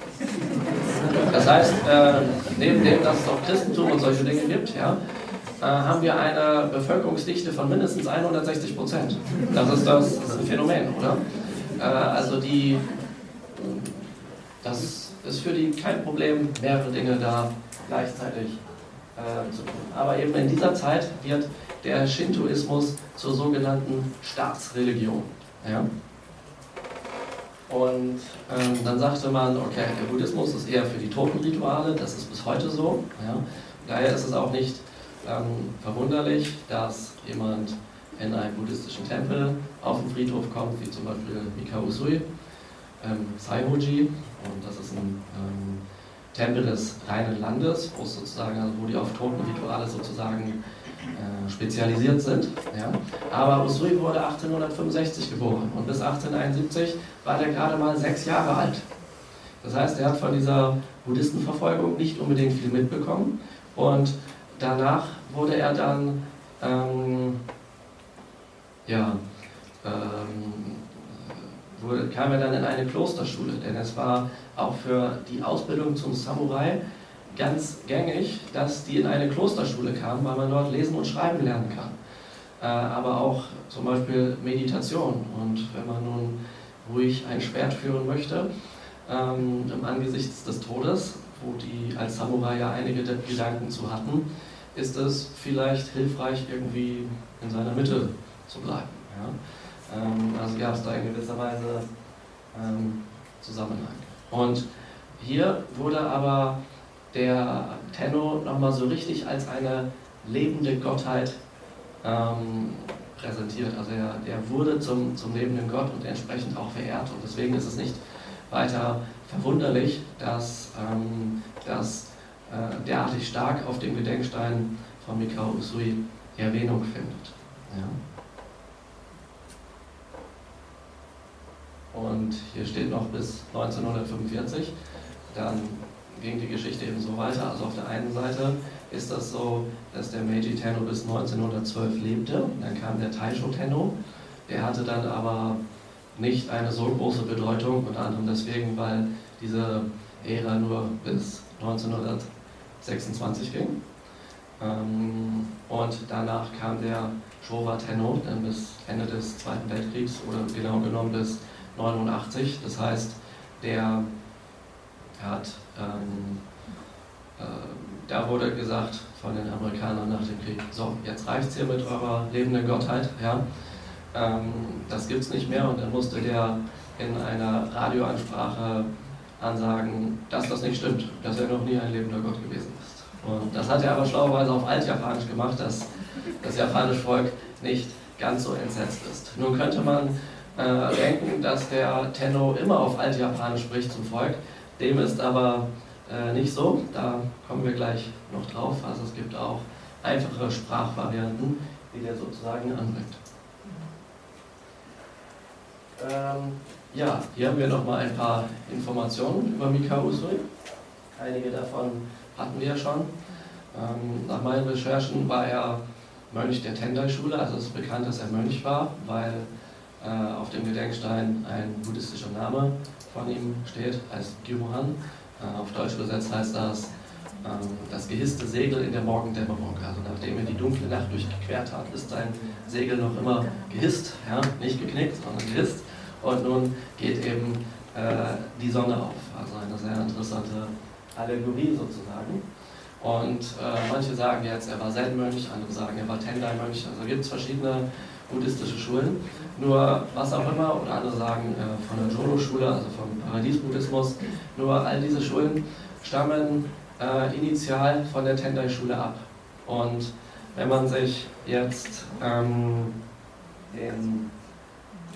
Das heißt, äh, neben dem, dass es auch Christentum und solche Dinge gibt, ja, äh, haben wir eine Bevölkerungsdichte von mindestens 160 Prozent. Das ist, das, das ist ein Phänomen, oder? Äh, also die, das ist für die kein Problem, mehrere Dinge da gleichzeitig äh, zu tun. Aber eben in dieser Zeit wird der Shintoismus zur sogenannten Staatsreligion. Ja? Und ähm, dann sagte man, okay, der Buddhismus ist eher für die Totenrituale, das ist bis heute so. Ja? Daher ist es auch nicht ähm, verwunderlich, dass jemand in einen buddhistischen Tempel auf den Friedhof kommt, wie zum Beispiel Mikao Usui, ähm, Saihoji, und das ist ein ähm, Tempel des reinen Landes, wo sozusagen, also wo die auf Totenrituale sozusagen spezialisiert sind. Ja. Aber Usui wurde 1865 geboren und bis 1871 war der gerade mal sechs Jahre alt. Das heißt, er hat von dieser Buddhistenverfolgung nicht unbedingt viel mitbekommen und danach wurde er dann ähm, ja, ähm, wurde, kam er dann in eine Klosterschule, denn es war auch für die Ausbildung zum Samurai ganz gängig, dass die in eine Klosterschule kamen, weil man dort lesen und schreiben lernen kann. Äh, aber auch zum Beispiel Meditation. Und wenn man nun ruhig ein Schwert führen möchte, ähm, im Angesichts des Todes, wo die als Samurai ja einige Gedanken zu hatten, ist es vielleicht hilfreich, irgendwie in seiner Mitte zu bleiben. Ja? Ähm, also gab es da in gewisser Weise ähm, Zusammenhang. Und hier wurde aber der Tenno nochmal so richtig als eine lebende Gottheit ähm, präsentiert. Also er, er wurde zum, zum lebenden Gott und entsprechend auch verehrt. Und deswegen ist es nicht weiter verwunderlich, dass ähm, das äh, derartig stark auf dem Gedenkstein von Mikao Usui Erwähnung findet. Ja. Und hier steht noch bis 1945. Dann ging die Geschichte eben so weiter. Also auf der einen Seite ist das so, dass der Meiji Tenno bis 1912 lebte. Dann kam der Taisho Tenno. Der hatte dann aber nicht eine so große Bedeutung, unter anderem deswegen, weil diese Ära nur bis 1926 ging. Ähm, und danach kam der Showa Tenno, dann bis Ende des Zweiten Weltkriegs oder genau genommen bis 89. Das heißt, der hat, ähm, äh, da wurde gesagt von den Amerikanern nach dem Krieg, so, jetzt reicht es hier mit eurer lebenden Gottheit, ja, ähm, das gibt es nicht mehr und dann musste der in einer Radioansprache ansagen, dass das nicht stimmt, dass er noch nie ein lebender Gott gewesen ist. Und das hat er aber schlauerweise auf Altjapanisch gemacht, dass das japanische Volk nicht ganz so entsetzt ist. Nun könnte man äh, denken, dass der Tenno immer auf Altjapanisch spricht zum Volk. Dem ist aber äh, nicht so. Da kommen wir gleich noch drauf. Also es gibt auch einfache Sprachvarianten, die der sozusagen anbringt. Ähm, ja, hier haben wir nochmal ein paar Informationen über Mikao Usui. Einige davon hatten wir ja schon. Ähm, nach meinen Recherchen war er Mönch der Tendai-Schule, also es ist bekannt, dass er Mönch war, weil äh, auf dem Gedenkstein ein buddhistischer Name von ihm steht, als Gyuhan. Äh, auf Deutsch übersetzt heißt das ähm, das gehisste Segel in der Morgendämmerung. Also nachdem er die dunkle Nacht durchquert hat, ist sein Segel noch immer gehisst, ja? nicht geknickt, sondern gehisst. Und nun geht eben äh, die Sonne auf. Also eine sehr interessante Allegorie sozusagen. Und äh, manche sagen jetzt, er war Zen-Mönch, andere sagen, er war Tendai-Mönch. Also gibt es verschiedene buddhistische Schulen. Nur was auch immer, oder andere sagen äh, von der Jodo-Schule, also vom Paradies-Buddhismus, nur all diese Schulen stammen äh, initial von der Tendai-Schule ab. Und wenn man sich jetzt ähm, den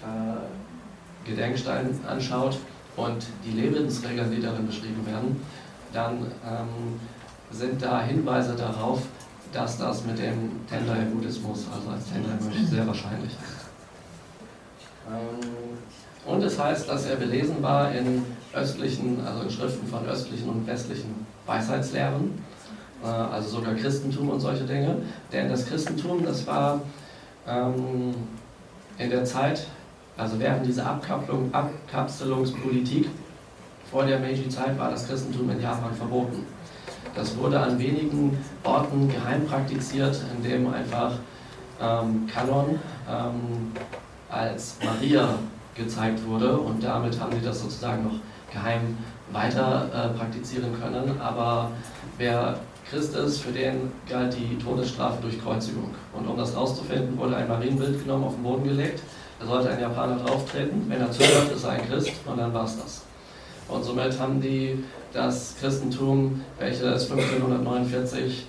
äh, Gedenkstein anschaut und die Lebensregeln, die darin beschrieben werden, dann ähm, sind da Hinweise darauf, dass das mit dem Tendai-Buddhismus, also als Tendai-Mönch, sehr wahrscheinlich ist. Ähm, und es heißt, dass er belesen war in östlichen, also in Schriften von östlichen und westlichen Weisheitslehren, äh, also sogar Christentum und solche Dinge. Denn das Christentum, das war ähm, in der Zeit, also während dieser Abkapselung, Abkapselungspolitik vor der Meiji-Zeit war das Christentum in Japan verboten. Das wurde an wenigen Orten geheim praktiziert, indem einfach ähm, Kanon ähm, als Maria gezeigt wurde und damit haben sie das sozusagen noch geheim weiter äh, praktizieren können. Aber wer Christ ist, für den galt die Todesstrafe durch Kreuzigung. Und um das rauszufinden, wurde ein Marienbild genommen, auf den Boden gelegt. Da sollte ein Japaner drauftreten. Wenn er zögert, ist er ein Christ und dann war es das. Und somit haben die das Christentum, welches 1549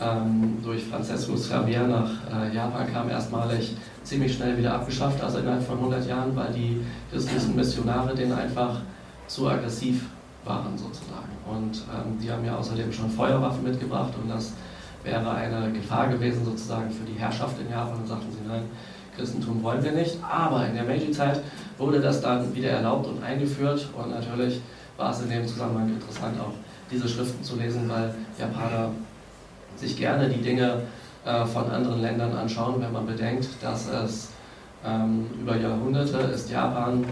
ähm, durch Franciscus Xavier nach äh, Japan kam, erstmalig ziemlich schnell wieder abgeschafft, also innerhalb von 100 Jahren, weil die christlichen Missionare denen einfach zu aggressiv waren sozusagen. Und ähm, die haben ja außerdem schon Feuerwaffen mitgebracht und das wäre eine Gefahr gewesen sozusagen für die Herrschaft in Japan und sagten sie, nein, Christentum wollen wir nicht. Aber in der Meiji-Zeit wurde das dann wieder erlaubt und eingeführt und natürlich war es in dem Zusammenhang interessant, auch diese Schriften zu lesen, weil Japaner sich gerne die Dinge äh, von anderen Ländern anschauen, wenn man bedenkt, dass es ähm, über Jahrhunderte ist Japan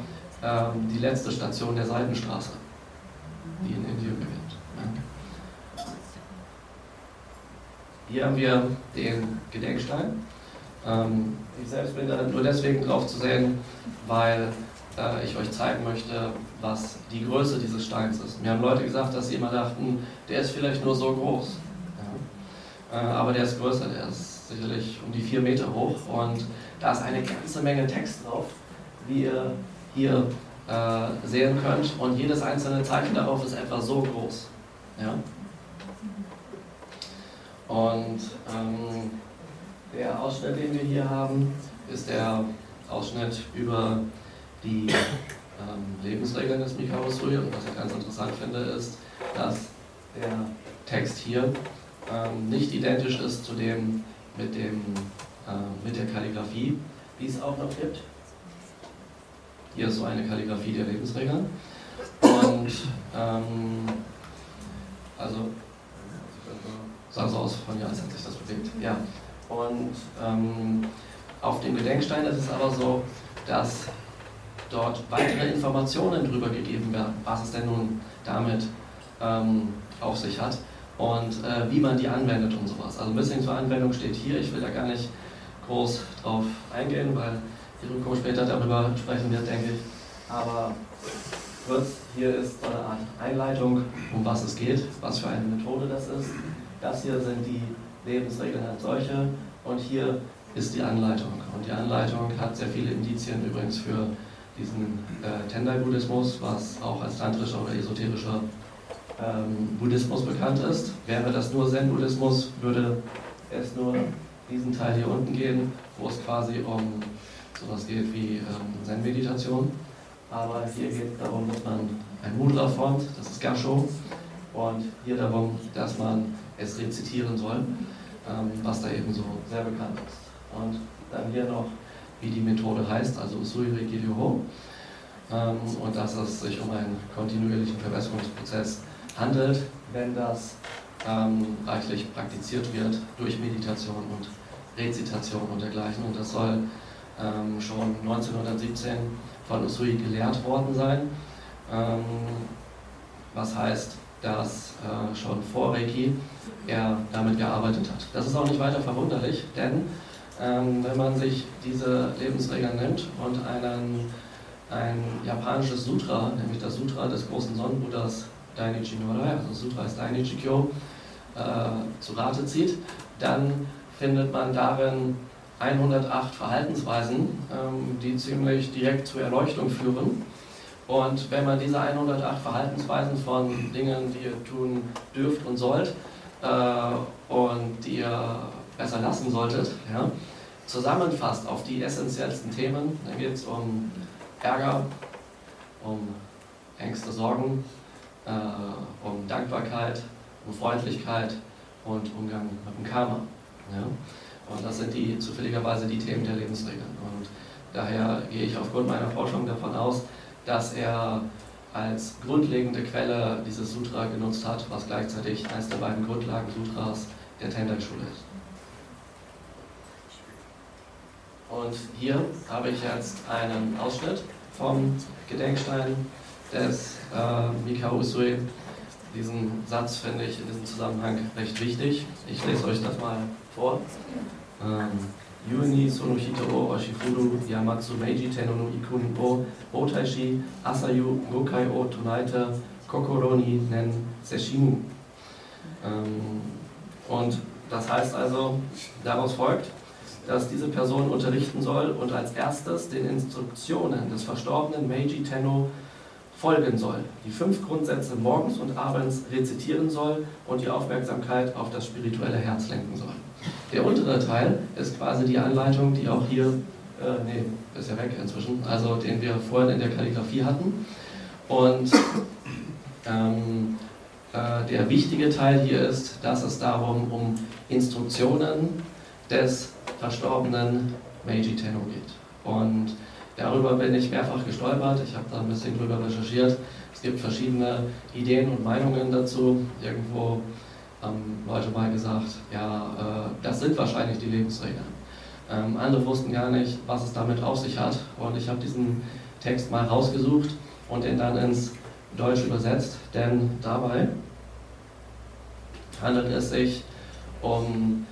ähm, die letzte Station der Seidenstraße, die in Indien beginnt. Hier haben wir den Gedenkstein. Ähm, ich selbst bin da nur deswegen drauf zu sehen, weil äh, ich euch zeigen möchte, was die Größe dieses Steins ist. Mir haben Leute gesagt, dass sie immer dachten, der ist vielleicht nur so groß. Ja. Äh, aber der ist größer, der ist sicherlich um die vier Meter hoch und da ist eine ganze Menge Text drauf, wie ihr hier äh, sehen könnt. Und jedes einzelne Zeichen darauf ist etwa so groß. Ja? Und ähm, Ausschnitt, den wir hier haben, ist der Ausschnitt über die ähm, Lebensregeln des Mikao Usui. Und was ich ganz interessant finde, ist, dass der Text hier ähm, nicht identisch ist zu dem mit, dem, äh, mit der Kalligrafie, die es auch noch gibt. Hier ist so eine Kalligrafie der Lebensregeln. Und ähm, also sah so aus von ja, als hat sich das bewegt. Ja. Und ähm, auf dem Gedenkstein ist es aber so, dass dort weitere Informationen drüber gegeben werden, was es denn nun damit ähm, auf sich hat und äh, wie man die anwendet und sowas. Also ein bisschen zur Anwendung steht hier, ich will da gar nicht groß drauf eingehen, weil Hiroko später darüber sprechen wird, denke ich. Aber kurz, hier ist so eine Art Einleitung, um was es geht, was für eine Methode das ist. Das hier sind die Lebensregeln als solche und hier ist die Anleitung. Und die Anleitung hat sehr viele Indizien übrigens für diesen äh, Tendai-Buddhismus, was auch als tantrischer oder esoterischer ähm, Buddhismus bekannt ist. Wäre das nur Zen-Buddhismus, würde es nur diesen Teil hier unten gehen, wo es quasi um sowas geht wie ähm, Zen-Meditation. Aber hier geht es darum, dass man ein Mudra formt, das ist Gasho, und hier darum, dass man es rezitieren soll, was da eben so sehr bekannt ist. Und dann hier noch, wie die Methode heißt, also Usui Kiryoho, ähm, und dass es sich um einen kontinuierlichen Verbesserungsprozess handelt, wenn das ähm, reichlich praktiziert wird durch Meditation und Rezitation und dergleichen. Und das soll ähm, schon 1917 von Usui gelehrt worden sein. Ähm, was heißt, dass äh, schon vor Reiki er damit gearbeitet hat. Das ist auch nicht weiter verwunderlich, denn ähm, wenn man sich diese Lebensregeln nimmt und einen, ein japanisches Sutra, nämlich das Sutra des großen Sonnenbuddhas Dainichi Norai, also Sutra ist Dainichi Kyo, äh, zu Rate zieht, dann findet man darin 108 Verhaltensweisen, ähm, die ziemlich direkt zur Erleuchtung führen. Und wenn man diese 108 Verhaltensweisen von Dingen, die ihr tun dürft und sollt äh, und die ihr besser lassen solltet, ja, zusammenfasst auf die essentiellsten Themen, dann geht es um Ärger, um Ängste, Sorgen, äh, um Dankbarkeit, um Freundlichkeit und Umgang mit dem Karma. Ja. Und das sind die zufälligerweise die Themen der Lebensregeln. Und daher gehe ich aufgrund meiner Forschung davon aus, dass er als grundlegende Quelle dieses Sutra genutzt hat, was gleichzeitig eines der beiden Grundlagen-Sutras der Tendai-Schule ist. Und hier habe ich jetzt einen Ausschnitt vom Gedenkstein des äh, Mikao Usui. Diesen Satz finde ich in diesem Zusammenhang recht wichtig. Ich lese euch das mal vor. Ähm, Yuni Sonohito o Washifuru Yamatsu Meiji Tenno no Ikun o Otaishi Asayu Gokai o Tonaita Kokoro Nen Seshimu. Ähm, Und das heißt also, daraus folgt, dass diese Person unterrichten soll und als erstes den Instruktionen des verstorbenen Meiji Tenno folgen soll, die fünf Grundsätze morgens und abends rezitieren soll und die Aufmerksamkeit auf das spirituelle Herz lenken soll. Der untere Teil ist quasi die Anleitung, die auch hier, äh, nee, ist ja weg inzwischen, also den wir vorhin in der Kalligrafie hatten. Und ähm, äh, der wichtige Teil hier ist, dass es darum um Instruktionen des verstorbenen Meiji Tenno geht. Und darüber bin ich mehrfach gestolpert. Ich habe da ein bisschen drüber recherchiert. Es gibt verschiedene Ideen und Meinungen dazu. Irgendwo haben Leute mal gesagt, ja, äh, das sind wahrscheinlich die Lebensregeln. Ähm, andere wussten gar nicht, was es damit auf sich hat. Und ich habe diesen Text mal rausgesucht und den dann ins Deutsch übersetzt, denn dabei handelt es sich um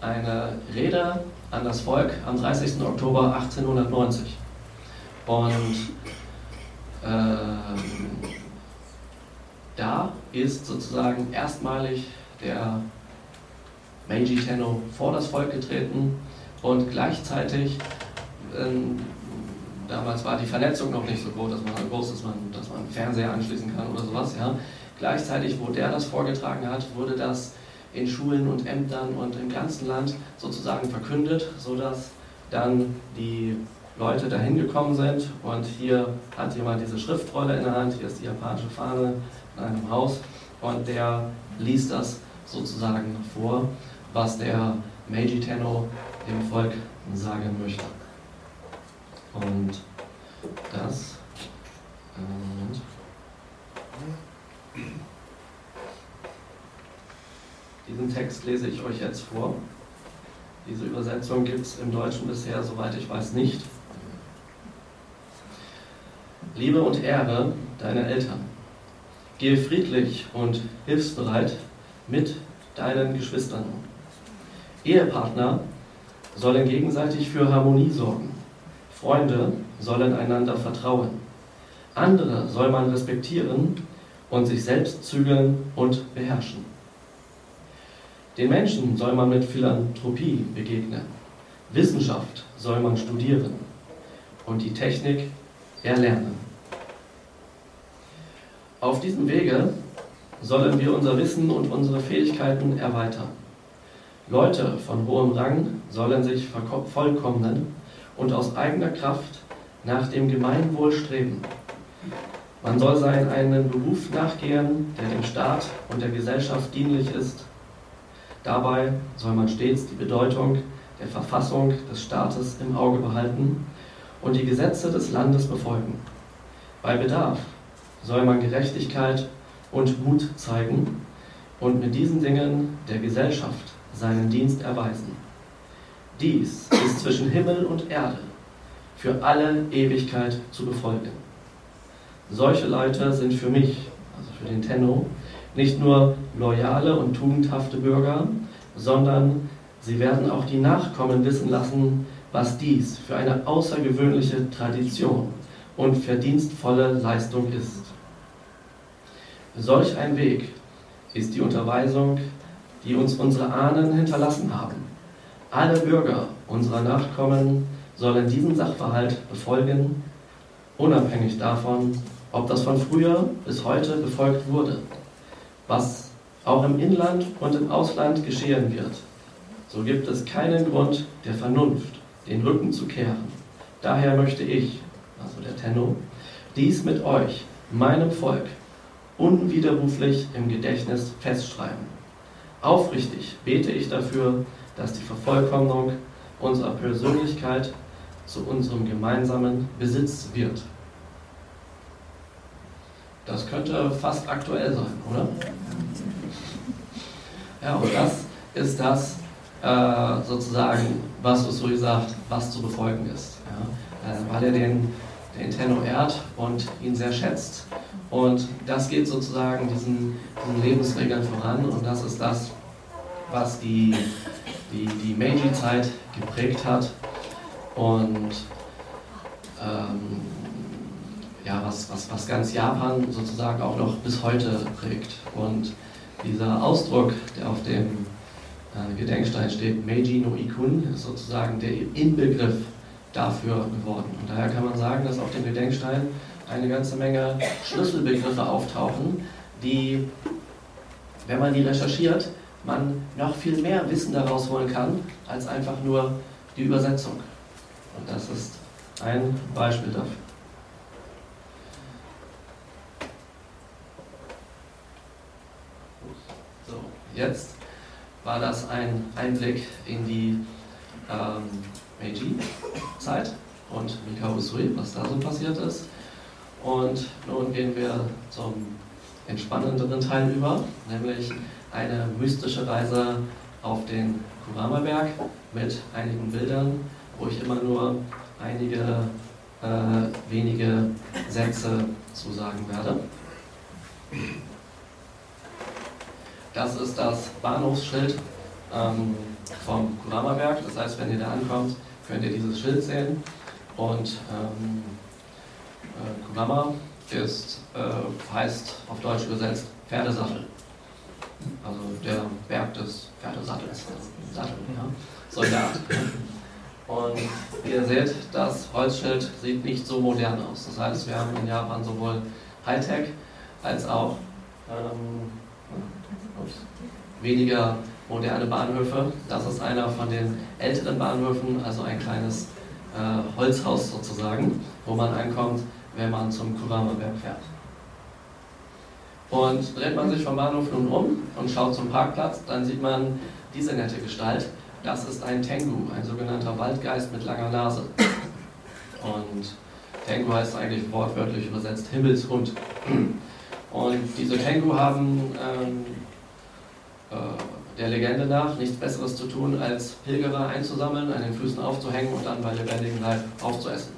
eine Rede an das Volk am 30. Oktober 1890. Und äh, da ist sozusagen erstmalig der Meiji Tenno vor das Volk getreten und gleichzeitig, äh, damals war die Vernetzung noch nicht so groß, dass man, groß, dass man, dass man Fernseher anschließen kann oder sowas, ja. Gleichzeitig, wo der das vorgetragen hat, wurde das in Schulen und Ämtern und im ganzen Land sozusagen verkündet, sodass dann die Leute dahin gekommen sind und hier hat jemand diese Schriftrolle in der Hand, hier ist die japanische Fahne in einem Haus und der liest das sozusagen vor, was der Meiji Tenno dem Volk sagen möchte. Und das, äh, Moment. Diesen Text lese ich euch jetzt vor. Diese Übersetzung gibt es im Deutschen bisher, soweit ich weiß, nicht. Liebe und Ehre deine Eltern. Gehe friedlich und hilfsbereit mit deinen Geschwistern. Ehepartner sollen gegenseitig für Harmonie sorgen. Freunde sollen einander vertrauen. Andere soll man respektieren und sich selbst zügeln und beherrschen. Den Menschen soll man mit Philanthropie begegnen. Wissenschaft soll man studieren und die Technik erlernen. Auf diesem Wege sollen wir unser Wissen und unsere Fähigkeiten erweitern. Leute von hohem Rang sollen sich vollkommnen und aus eigener Kraft nach dem Gemeinwohl streben. Man soll seinen einen Beruf nachgehen, der dem Staat und der Gesellschaft dienlich ist Dabei soll man stets die Bedeutung der Verfassung des Staates im Auge behalten und die Gesetze des Landes befolgen. Bei Bedarf soll man Gerechtigkeit und Mut zeigen und mit diesen Dingen der Gesellschaft seinen Dienst erweisen. Dies ist zwischen Himmel und Erde für alle Ewigkeit zu befolgen. Solche Leute sind für mich, also für den Tenno, nicht nur loyale und tugendhafte Bürger, sondern sie werden auch die Nachkommen wissen lassen, was dies für eine außergewöhnliche Tradition und verdienstvolle Leistung ist. Solch ein Weg ist die Unterweisung, die uns unsere Ahnen hinterlassen haben. Alle Bürger unserer Nachkommen sollen diesen Sachverhalt befolgen, unabhängig davon, ob das von früher bis heute befolgt wurde was auch im Inland und im Ausland geschehen wird, so gibt es keinen Grund der Vernunft, den Rücken zu kehren. Daher möchte ich, also der Tenno, dies mit euch, meinem Volk, unwiderruflich im Gedächtnis festschreiben. Aufrichtig bete ich dafür, dass die Vervollkommnung unserer Persönlichkeit zu unserem gemeinsamen Besitz wird. Das könnte fast aktuell sein, oder? Ja, und das ist das äh, sozusagen, was Usui sagt, was zu befolgen ist. Ja? Äh, weil er den, den Tenno ehrt und ihn sehr schätzt. Und das geht sozusagen diesen, diesen Lebensregeln voran und das ist das, was die, die, die Meiji-Zeit geprägt hat. Und ähm, ja, was, was, was ganz Japan sozusagen auch noch bis heute prägt. Und dieser Ausdruck, der auf dem äh, Gedenkstein steht Meiji no Ikun, ist sozusagen der Inbegriff dafür geworden. Und daher kann man sagen, dass auf dem Gedenkstein eine ganze Menge Schlüsselbegriffe auftauchen, die, wenn man die recherchiert, man noch viel mehr Wissen daraus holen kann, als einfach nur die Übersetzung. Und das ist ein Beispiel dafür. So, jetzt war das ein Einblick in die ähm, Meiji-Zeit und Mikao Usui, was da so passiert ist. Und nun gehen wir zum entspannenderen Teil über, nämlich eine mystische Reise auf den Kurama-Berg mit einigen Bildern, wo ich immer nur einige äh, wenige Sätze zu sagen werde. Das ist das Bahnhofsschild ähm, vom Kurama-Berg. Das heißt, wenn ihr da ankommt, könnt ihr dieses Schild sehen. Und ähm, äh, Kurama ist, äh, heißt auf Deutsch übersetzt Pferdesattel. Also der Berg des Pferdesattels, Sattel, ja. Soldat. Und wie ihr seht, das Holzschild sieht nicht so modern aus. Das heißt, wir haben in Japan sowohl Hightech als auch ähm, weniger moderne Bahnhöfe. Das ist einer von den älteren Bahnhöfen, also ein kleines äh, Holzhaus sozusagen, wo man ankommt, wenn man zum Kurama-Berg fährt. Und dreht man sich vom Bahnhof nun um und schaut zum Parkplatz, dann sieht man diese nette Gestalt. Das ist ein Tengu, ein sogenannter Waldgeist mit langer Nase. Und Tengu heißt eigentlich wortwörtlich übersetzt Himmelshund. Und diese Tengu haben ähm, äh, der Legende nach nichts Besseres zu tun, als Pilgerer einzusammeln, an den Füßen aufzuhängen und dann bei lebendigem Leib aufzuessen.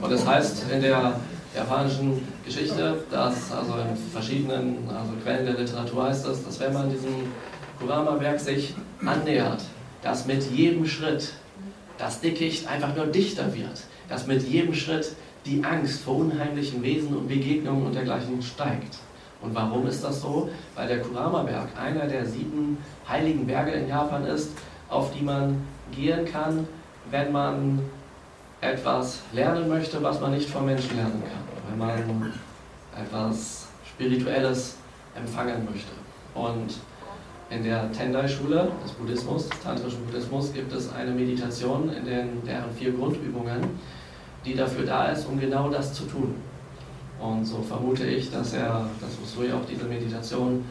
Und das heißt in der japanischen Geschichte, dass also in verschiedenen also Quellen der Literatur heißt es, dass wenn man diesem Kurama-Berg sich annähert, dass mit jedem Schritt das Dickicht einfach nur dichter wird, dass mit jedem Schritt die Angst vor unheimlichen Wesen und Begegnungen und dergleichen steigt. Und warum ist das so? Weil der Kurama-Berg einer der sieben heiligen Berge in Japan ist, auf die man gehen kann, wenn man etwas lernen möchte, was man nicht vom Menschen lernen kann. Wenn man etwas Spirituelles empfangen möchte. Und in der Tendai-Schule des Buddhismus, des tantrischen Buddhismus, gibt es eine Meditation in den, deren vier Grundübungen, die dafür da ist, um genau das zu tun. Und so vermute ich, dass er, dass Usui auch diese Meditation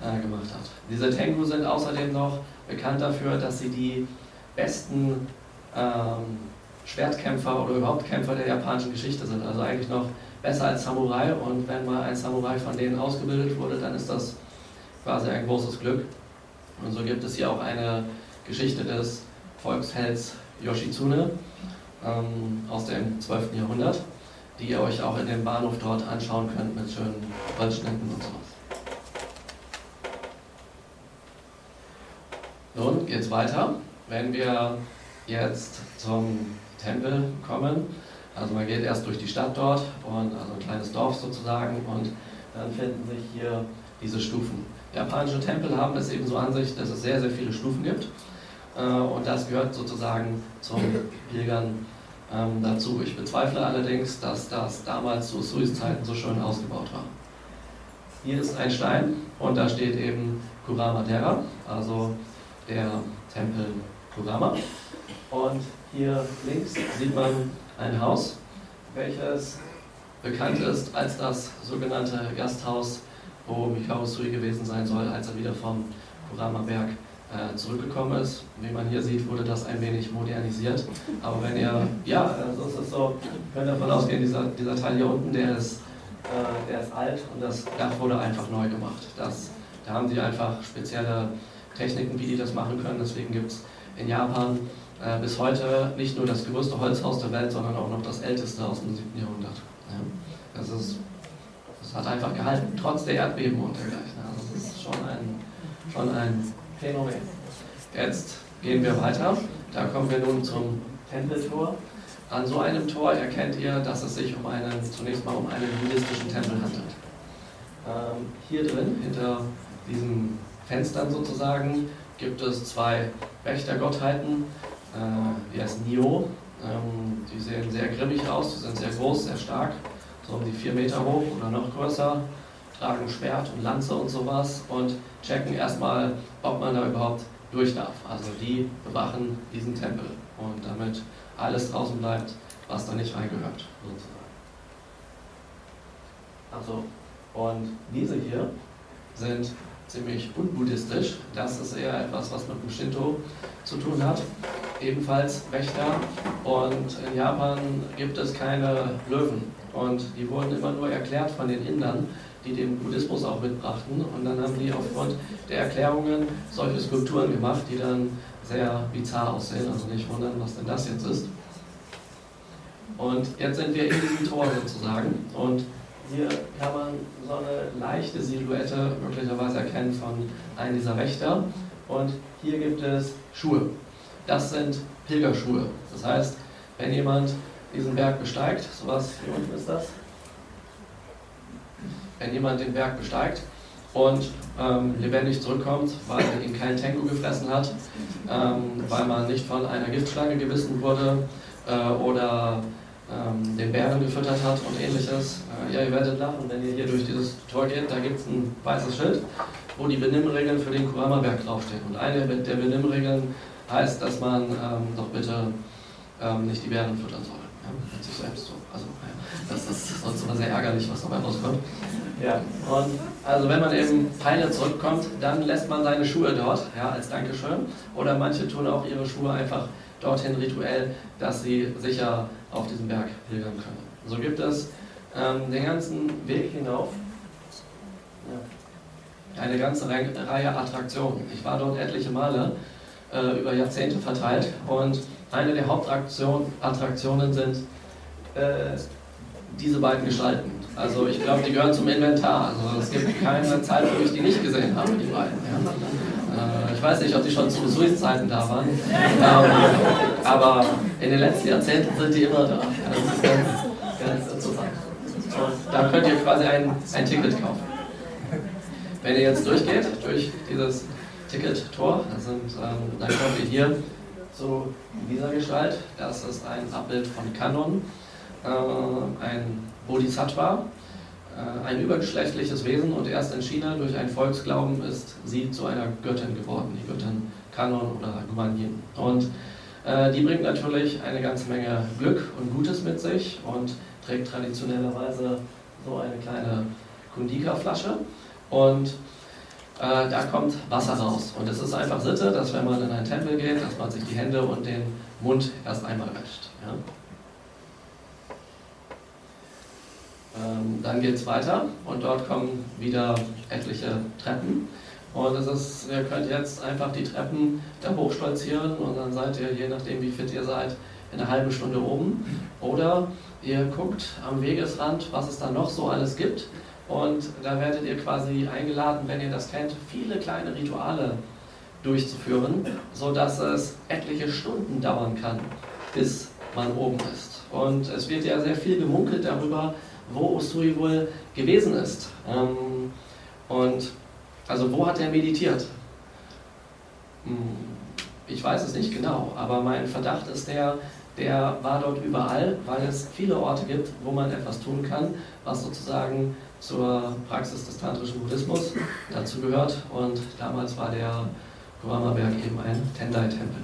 äh, gemacht hat. Diese Tengu sind außerdem noch bekannt dafür, dass sie die besten ähm, Schwertkämpfer oder überhaupt Kämpfer der japanischen Geschichte sind. Also eigentlich noch besser als Samurai. Und wenn mal ein Samurai von denen ausgebildet wurde, dann ist das quasi ein großes Glück. Und so gibt es hier auch eine Geschichte des Volkshelds Yoshitsune ähm, aus dem 12. Jahrhundert, die ihr euch auch in dem Bahnhof dort anschauen könnt mit schönen Holzschnitten und sowas. Nun geht's weiter. Wenn wir jetzt zum Tempel kommen, also man geht erst durch die Stadt dort und also ein kleines Dorf sozusagen und dann finden sich hier diese Stufen. Japanische Tempel haben es eben so an sich, dass es sehr, sehr viele Stufen gibt. Äh, und das gehört sozusagen zum Pilgern ähm, dazu. Ich bezweifle allerdings, dass das damals zu Suis-Zeiten so schön ausgebaut war. Hier ist ein Stein und da steht eben Kurama Dera, also der Tempel Kurama. Und hier links sieht man ein Haus, welches bekannt ist als das sogenannte Gasthaus wo Mikao Sui gewesen sein soll, als er wieder vom Kurama-Berg äh, zurückgekommen ist. Wie man hier sieht, wurde das ein wenig modernisiert. Aber wenn ihr, ja, also es ist so, könnt davon ausgehen, dieser, dieser Teil hier unten, der ist, äh, der ist alt und das Dach wurde einfach neu gemacht. Das, da haben sie einfach spezielle Techniken, wie die das machen können. Deswegen gibt es in Japan äh, bis heute nicht nur das größte Holzhaus der Welt, sondern auch noch das älteste aus dem 7. Jahrhundert. Ja. Das ist es hat einfach gehalten, trotz der Erdbeben und dergleichen. Also das ist schon ein, schon ein Phänomen. Jetzt gehen wir weiter. Da kommen wir nun zum Tempeltor. An so einem Tor erkennt ihr, dass es sich um einen, zunächst mal um einen buddhistischen Tempel handelt. Ähm, hier drin, hinter diesen Fenstern sozusagen, gibt es zwei Wächtergottheiten, äh, die heißen Nio. Ähm, die sehen sehr grimmig aus, die sind sehr groß, sehr stark, so um die vier Meter hoch oder noch größer, tragen Schwert und Lanze und sowas und checken erstmal, ob man da überhaupt durch darf. Also die bewachen diesen Tempel und damit alles draußen bleibt, was da nicht reingehört, sozusagen. Also, und diese hier sind ziemlich unbuddhistisch. Das ist eher etwas, was mit dem Shinto zu tun hat. Ebenfalls Wächter. Und in Japan gibt es keine Löwen. Und die wurden immer nur erklärt von den Indern, die den Buddhismus auch mitbrachten. Und dann haben die aufgrund der Erklärungen solche Skulpturen gemacht, die dann sehr bizarr aussehen. Also nicht wundern, was denn das jetzt ist. Und jetzt sind wir in diesem Tor sozusagen. Und hier kann man so eine leichte Silhouette möglicherweise erkennen von einem dieser Wächter. Und hier gibt es Schuhe. Das sind Pilgerschuhe. Das heißt, wenn jemand diesen Berg besteigt, sowas hier unten ist das, wenn jemand den Berg besteigt und ähm, lebendig zurückkommt, weil ihn kein Tengu gefressen hat, ähm, weil man nicht von einer Giftschlange gebissen wurde äh, oder ähm, den Bären gefüttert hat und ähnliches. Äh, ja, ihr werdet lachen, wenn ihr hier durch dieses Tor geht, da gibt es ein weißes Schild, wo die Benimmregeln für den Kurama-Berg draufstehen. Und eine der Benimmregeln heißt, dass man ähm, doch bitte ähm, nicht die Bären füttern soll. Ja, mit sich selbst so. Also, ja, das ist sonst immer sehr ärgerlich, was dabei rauskommt. Ja, und also wenn man eben Peine zurückkommt, dann lässt man seine Schuhe dort, ja, als Dankeschön. Oder manche tun auch ihre Schuhe einfach dorthin rituell, dass sie sicher auf diesem Berg pilgern können. So gibt es ähm, den ganzen Weg hinauf eine ganze Reihe Attraktionen. Ich war dort etliche Male äh, über Jahrzehnte verteilt und eine der Hauptattraktionen sind äh, diese beiden Gestalten. Also ich glaube, die gehören zum Inventar. Also es gibt keine Zeit, wo ich die nicht gesehen habe, die beiden. Ja. Äh, ich weiß nicht, ob die schon zu Besuchszeiten da waren. Ähm, aber in den letzten Jahrzehnten sind die immer da. Das ist ganz, ganz interessant. Da könnt ihr quasi ein, ein Ticket kaufen. Wenn ihr jetzt durchgeht, durch dieses Ticket-Tor, dann, ähm, dann kommt ihr hier zu dieser Gestalt. Das ist ein Abbild von Kanon, äh, ein Bodhisattva, ein übergeschlechtliches Wesen und erst in China durch einen Volksglauben ist sie zu einer Göttin geworden, die Göttin Kanon oder Guanyin. Und äh, die bringt natürlich eine ganze Menge Glück und Gutes mit sich und trägt traditionellerweise so eine kleine Kundika-Flasche. Und äh, da kommt Wasser raus. Und es ist einfach Sitte, dass wenn man in einen Tempel geht, dass man sich die Hände und den Mund erst einmal wäscht. Ja? Ähm, dann geht es weiter und dort kommen wieder etliche Treppen. Und es ist, ihr könnt jetzt einfach die Treppen da hochstolzieren und dann seid ihr, je nachdem wie fit ihr seid, in einer halben Stunde oben. Oder ihr guckt am Wegesrand, was es da noch so alles gibt. Und da werdet ihr quasi eingeladen, wenn ihr das kennt, viele kleine Rituale durchzuführen, sodass es etliche Stunden dauern kann, bis man oben ist. Und es wird ja sehr viel gemunkelt darüber, wo Usui wohl gewesen ist. Ähm, und also wo hat er meditiert? Hm, ich weiß es nicht genau, aber mein Verdacht ist der, der war dort überall, weil es viele Orte gibt, wo man etwas tun kann, was sozusagen zur Praxis des tantrischen Buddhismus dazu gehört. Und damals war der Kurama-Berg eben ein Tendai-Tempel.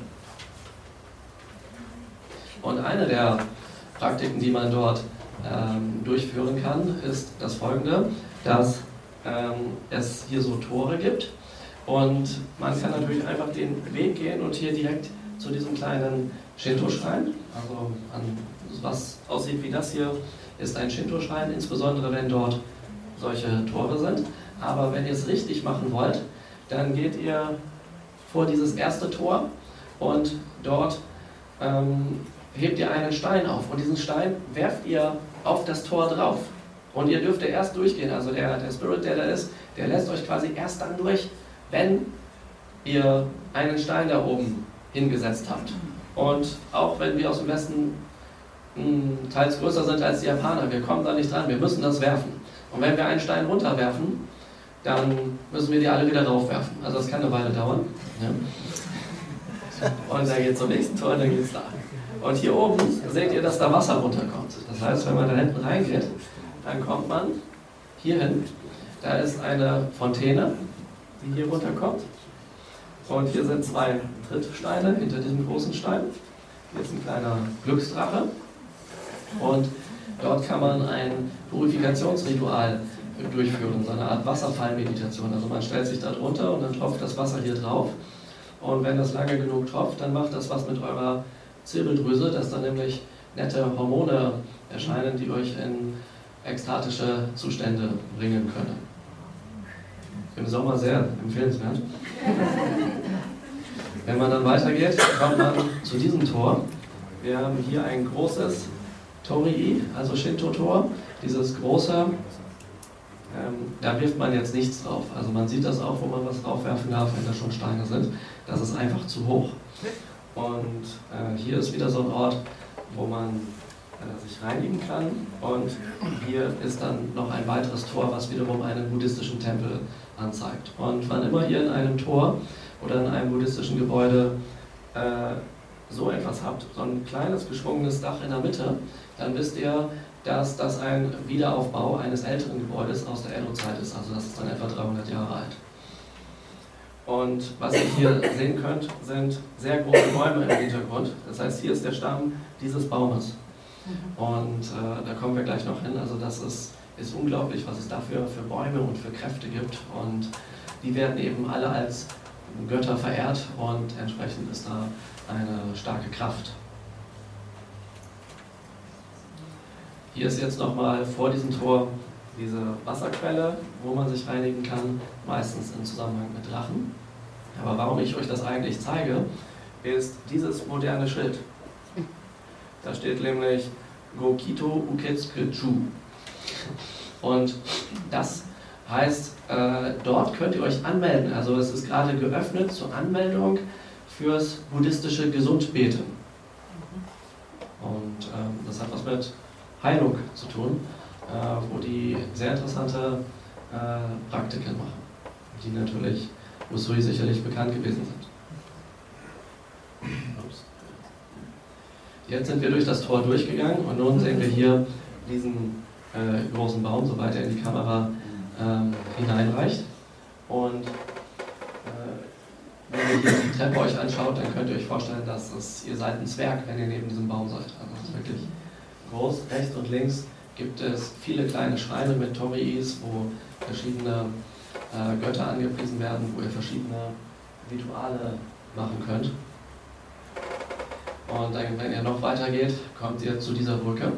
Und eine der Praktiken, die man dort ähm, durchführen kann, ist das folgende, dass ähm, es hier so Tore gibt und man kann natürlich einfach den Weg gehen und hier direkt zu diesem kleinen Shinto-Schrein, also an, was aussieht wie das hier, ist ein Shinto-Schrein, insbesondere wenn dort solche Tore sind. Aber wenn ihr es richtig machen wollt, dann geht ihr vor dieses erste Tor und dort ähm, hebt ihr einen Stein auf und diesen Stein werft ihr auf das Tor drauf. Und ihr dürft erst durchgehen, also der, der Spirit, der da ist, der lässt euch quasi erst dann durch, wenn ihr einen Stein da oben hingesetzt habt. Und auch wenn wir aus dem Westen mh, hm, teils größer sind als die Japaner, wir kommen da nicht dran, wir müssen das werfen. Und wenn wir einen Stein runterwerfen, dann müssen wir die alle wieder raufwerfen. Also das kann eine Weile dauern. Ja. Und dann geht es zum nächsten Tor und dann geht es da. Und hier oben seht ihr, dass da Wasser runterkommt. Das heißt, wenn man da hinten reingeht, dann kommt man hier hin. Da ist eine Fontäne, die hier runterkommt. Und hier sind zwei Trittsteine hinter diesem großen Stein. Hier ist ein kleiner Glücksdrache. Und dort kann man ein Purifikationsritual durchführen, so eine Art Wasserfallmeditation. Also man stellt sich da drunter und dann tropft das Wasser hier drauf. Und wenn das lange genug tropft, dann macht das was mit eurer Zirbeldrüse, dass dann nämlich nette Hormone erscheinen, die euch in ekstatische Zustände bringen können. Im Sommer sehr empfehlenswert. Wenn man dann weitergeht, kommt man zu diesem Tor. Wir haben hier ein großes Torii, also Shinto-Tor. Dieses große, ähm, da wirft man jetzt nichts drauf. Also man sieht das auch, wo man was draufwerfen darf, wenn da schon Steine sind. Das ist einfach zu hoch. Und äh, hier ist wieder so ein Ort, wo man äh, sich reinigen kann. Und hier ist dann noch ein weiteres Tor, was wiederum einen buddhistischen Tempel anzeigt. Und wann immer ihr in einem Tor oder in einem buddhistischen Gebäude äh, so etwas habt, so ein kleines geschwungenes Dach in der Mitte, dann wisst ihr, dass das ein Wiederaufbau eines älteren Gebäudes aus der Edo-Zeit ist. Also das ist dann etwa 300 Jahre alt. Und was ihr hier sehen könnt, sind sehr große Bäume im Hintergrund. Das heißt, hier ist der Stamm dieses Baumes. Und äh, da kommen wir gleich noch hin. Also das ist, ist unglaublich, was es dafür für Bäume und für Kräfte gibt. Und die werden eben alle als Götter verehrt und entsprechend ist da eine starke Kraft. Hier ist jetzt nochmal vor diesem Tor diese Wasserquelle, wo man sich reinigen kann, meistens im Zusammenhang mit Drachen. Aber warum ich euch das eigentlich zeige, ist dieses moderne Schild. Da steht nämlich Gokito Uketsukechu. Und das heißt, äh, dort könnt ihr euch anmelden. Also es ist gerade geöffnet zur Anmeldung fürs buddhistische Gesundbeten. Und ähm, das hat was mit Heilung zu tun, wo die sehr interessante äh, Praktiken machen, die natürlich Usui sicherlich bekannt gewesen sind. Jetzt sind wir durch das Tor durchgegangen und nun sehen wir hier diesen äh, großen Baum, soweit er in die Kamera ähm, hineinreicht. Und äh, wenn ihr hier die Treppe euch anschaut, dann könnt ihr euch vorstellen, dass es, ihr seid ein Zwerg, wenn ihr neben diesem Baum seid. Also das ist wirklich groß. Rechts und links gibt es viele kleine Schreine mit Toriis, wo verschiedene äh, Götter angepriesen werden, wo ihr verschiedene Rituale machen könnt. Und dann, wenn ihr noch weiter geht, kommt ihr zu dieser Brücke.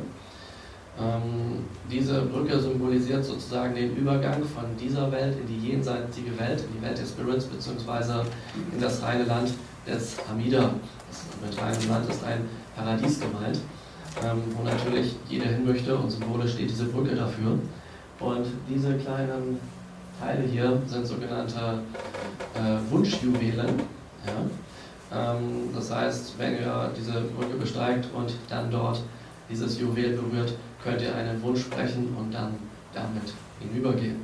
Ähm, diese Brücke symbolisiert sozusagen den Übergang von dieser Welt in die jenseitige Welt, in die Welt der Spirits, beziehungsweise in das reine Land des Hamida. Das mit reinem Land ist ein Paradies gemeint, ähm, wo natürlich jeder hin möchte und symbolisch steht diese Brücke dafür. Und diese kleinen Teile hier sind sogenannte äh, Wunschjuwelen. Ja? Ähm, das heißt, wenn ihr diese Brücke besteigt und dann dort dieses Juwel berührt, könnt ihr einen Wunsch sprechen und dann damit hinübergehen.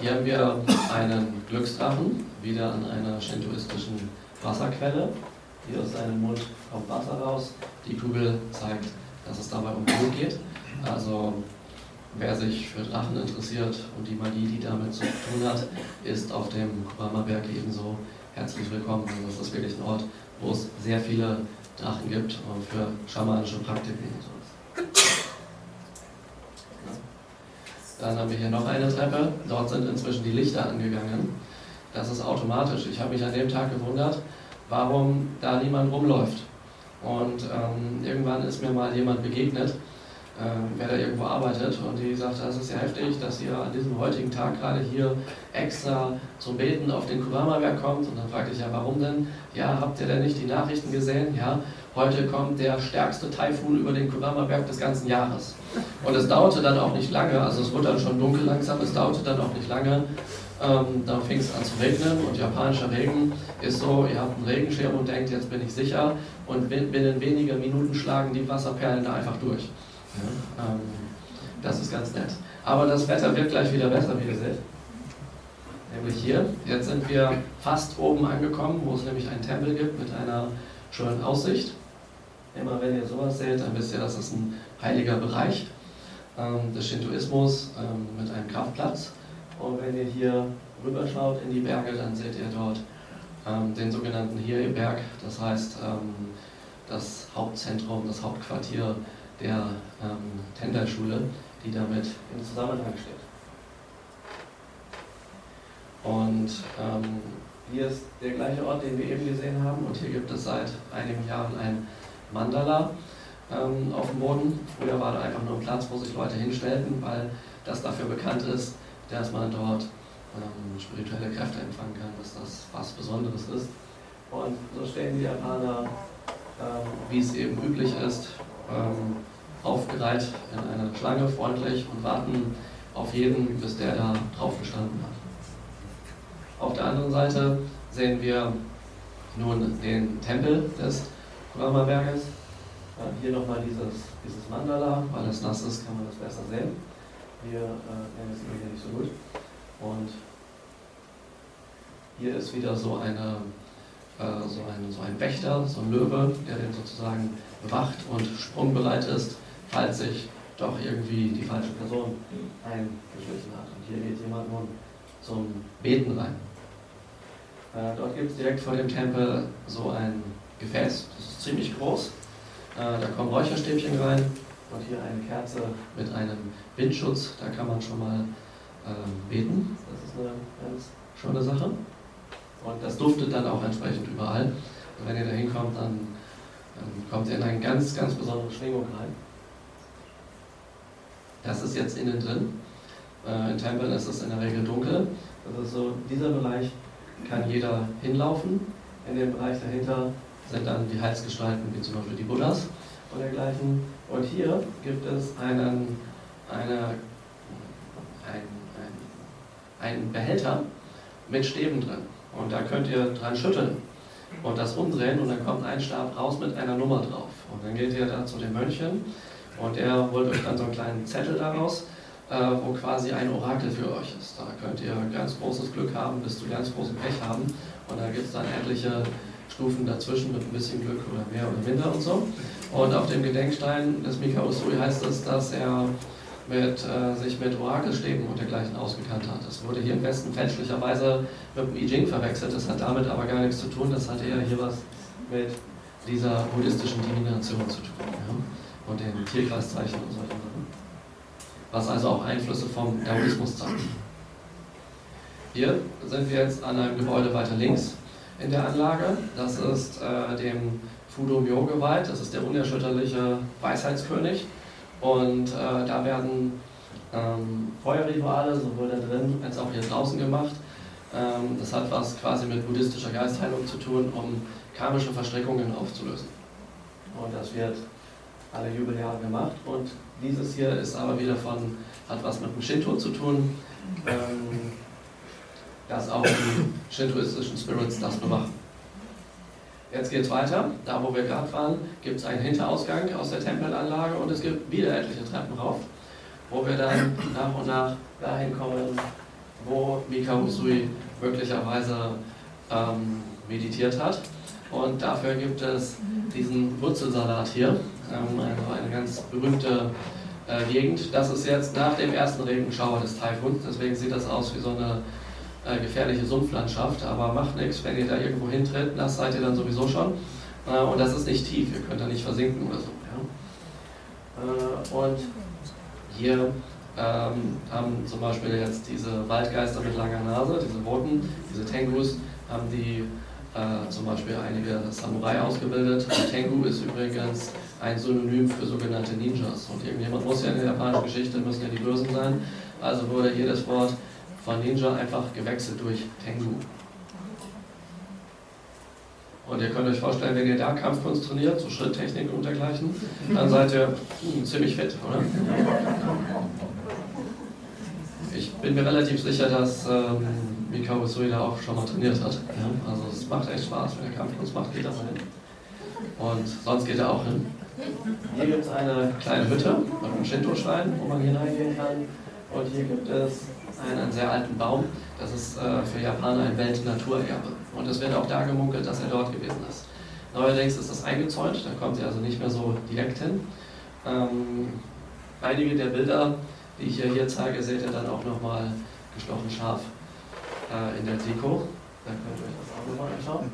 Hier haben wir einen Glücksdrachen, wieder an einer shintoistischen Wasserquelle. Hier aus seinem Mund kommt Wasser raus. Die Kugel zeigt, dass es dabei um Blut geht. Also Wer sich für Drachen interessiert und die Magie, die damit zu tun hat, ist auf dem Kurama-Berg ebenso herzlich willkommen. Also das ist wirklich ein Ort, wo es sehr viele Drachen gibt und für schamanische Praktiken und sowas. Dann haben wir hier noch eine Treppe. Dort sind inzwischen die Lichter angegangen. Das ist automatisch. Ich habe mich an dem Tag gewundert, warum da niemand rumläuft. Und ähm, irgendwann ist mir mal jemand begegnet, äh, wer da irgendwo arbeitet und die sagt, das ist ja heftig, dass ihr an diesem heutigen Tag gerade hier extra zum Beten auf den Kurama-Berg kommt. Und dann fragte ich ja, warum denn? Ja, habt ihr denn nicht die Nachrichten gesehen? Ja, heute kommt der stärkste Taifun über den Kurama-Berg des ganzen Jahres. Und es dauerte dann auch nicht lange, also es wurde dann schon dunkel langsam, es dauerte dann auch nicht lange. Ähm, dann fing es an zu regnen und japanischer Regen ist so, ihr habt einen Regenschirm und denkt, jetzt bin ich sicher und binnen weniger Minuten schlagen die Wasserperlen da einfach durch. Ja, ähm, Das ist ganz nett. Aber das Wetter wird gleich wieder besser, wie ihr seht. Nämlich hier. Jetzt sind wir fast oben angekommen, wo es nämlich einen Tempel gibt mit einer schönen Aussicht. Immer wenn ihr sowas seht, dann wisst ihr, das ist ein heiliger Bereich ähm, des Shintoismus ähm, mit einem Kraftplatz. Und wenn ihr hier rüberschaut in die Berge, dann seht ihr dort ähm, den sogenannten Hiei-Berg, das heißt ähm, das Hauptzentrum, das Hauptquartier der ähm, Tenderschule, die damit im Zusammenhang steht. Und ähm, hier ist der gleiche Ort, den wir eben gesehen haben, und hier gibt es seit einigen Jahren ein Mandala ähm, auf dem Boden. Früher war da einfach nur ein Platz, wo sich Leute hinstellten, weil das dafür bekannt ist, dass man dort ähm, spirituelle Kräfte empfangen kann, dass das was Besonderes ist. Und so stehen die Japaner, ähm, wie es eben üblich ist, ähm, aufgereiht in einer Schlange, freundlich und warten auf jeden, bis der da drauf gestanden hat. Auf der anderen Seite sehen wir nun den Tempel des Kurama-Berges. Hier nochmal dieses, dieses Mandala, weil es nass ist, kann man das besser sehen. Hier äh, sehen wir hier nicht so gut. Und hier ist wieder so, eine, äh, so, ein, so ein Wächter, so ein Löwe, der den sozusagen bewacht und sprungbereit ist, falls sich doch irgendwie die falsche Person eingeschlichen hat. Und hier geht jemand nun zum Beten rein. Äh, dort gibt es direkt vor dem Tempel so ein Gefäß, das ist ziemlich groß. Äh, da kommen Räucherstäbchen rein und hier eine Kerze mit einem Windschutz, da kann man schon mal äh, beten. Das ist eine ganz schöne Sache. Und das duftet dann auch entsprechend überall. Und wenn ihr da hinkommt, dann, dann kommt ihr in eine ganz, ganz besondere Schwingung rein. Das ist jetzt innen drin. Äh, in Tempeln ist es in der Regel dunkel. Das ist so, dieser Bereich kann jeder hinlaufen. In dem Bereich dahinter sind dann die Heilsgestalten, wie zum Beispiel die Buddhas und dergleichen. Und hier gibt es einen, eine, ein, ein, einen Behälter mit Stäben drin. Und da könnt ihr dran schütteln und das umdrehen und dann kommt ein Stab raus mit einer Nummer drauf. Und dann geht ihr da zu den Mönchen und er holt euch dann so einen kleinen Zettel daraus äh, wo quasi ein Orakel für euch ist. Da könnt ihr ganz großes Glück haben, bis zu ganz großem Pech haben. Und da gibt es dann etliche Stufen dazwischen mit ein bisschen Glück oder mehr oder minder und so. Und auf dem Gedenkstein des Mika Usui heißt es, dass er mit, äh, sich mit Orakelstäben und dergleichen ausgekannt hat. Das wurde hier im Westen fälschlicherweise mit dem I Ching verwechselt. Das hat damit aber gar nichts zu tun. Das hat eher hier was mit dieser buddhistischen Divination zu tun. Ja? Und den Tierkreiszeichen und solchen Sachen was also auch Einflüsse vom Daoismus zeigt. Hier sind wir jetzt an einem Gebäude weiter links in der Anlage. Das ist äh, dem Fudo Myo geweiht. Das ist der unerschütterliche Weisheitskönig. Und äh, da werden ähm, Feuerrituale sowohl da drin als auch hier draußen gemacht. Ähm, das hat was quasi mit buddhistischer Geistheilung zu tun, um karmische Verstrickungen aufzulösen. Und das wird alle Jubeljahre gemacht. Und dieses hier ist aber wieder von, hat was mit dem Shinto zu tun, ähm, dass auch die shintoistischen Spirits das bewachen. Jetzt geht es weiter. Da, wo wir gerade waren, gibt es einen Hinterausgang aus der Tempelanlage und es gibt wieder etliche Treppen rauf, wo wir dann nach und nach dahin kommen, wo Mika Usui möglicherweise ähm, meditiert hat. Und dafür gibt es diesen Wurzelsalat hier, ähm, also eine ganz berühmte äh, Gegend. Das ist jetzt nach dem ersten Regenschauer des Taifuns, deswegen sieht das aus wie so eine äh, gefährliche Sumpflandschaft, aber macht nichts, wenn ihr da irgendwo hintritt, nass seid ihr dann sowieso schon. Äh, und das ist nicht tief, ihr könnt da nicht versinken oder so. Ja? und hier ähm, haben zum Beispiel jetzt diese Waldgeister mit langer Nase, diese roten, diese Tengus, haben die äh, zum Beispiel einige Samurai ausgebildet. Tengu ist übrigens ein Synonym für sogenannte Ninjas. Und irgendjemand muss ja in der japanischen Geschichte, müssen ja die Bösen sein. Also wurde hier das Wort von Ninja einfach gewechselt durch Tengu. Und ihr könnt euch vorstellen, wenn ihr da Kampfkunst trainiert, so Schritttechnik und dergleichen, dann seid ihr hm, ziemlich fit, oder? Ich bin mir relativ sicher, dass ähm, Mikao Usui da auch schon mal trainiert hat. Ja? Also es macht echt Spaß, wenn er Kampfkunst macht, geht er mal hin. Und sonst geht er auch hin. Hier gibt es eine kleine Hütte mit einem Shinto-Schrein, wo man hineingehen kann. Und hier gibt es einen, sehr alten Baum. Das ist äh, für Japaner ein Weltnaturerbe. Und es wird auch da gemunkelt, dass er dort gewesen ist. Neuerdings ist das eingezäunt, da kommt sie also nicht mehr so direkt hin. Ähm, einige der Bilder, die ich hier, hier zeige, seht ihr dann auch nochmal gestochen scharf äh, in der Deko. Da könnt ihr euch das auch nochmal anschauen.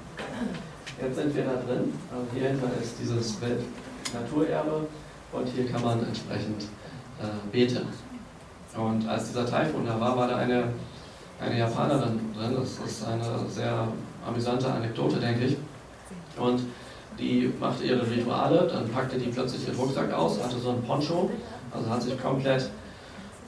Jetzt sind wir da drin. Also hier hinten ist dieses Weltnaturerbe und hier kann man entsprechend äh, beten. Und als dieser Taifun da war, war da eine, eine Japanerin drin. Das ist eine sehr amüsante Anekdote, denke ich. Und die machte ihre Rituale, dann packte die plötzlich ihren Rucksack aus, hatte so ein Poncho, also hat sich komplett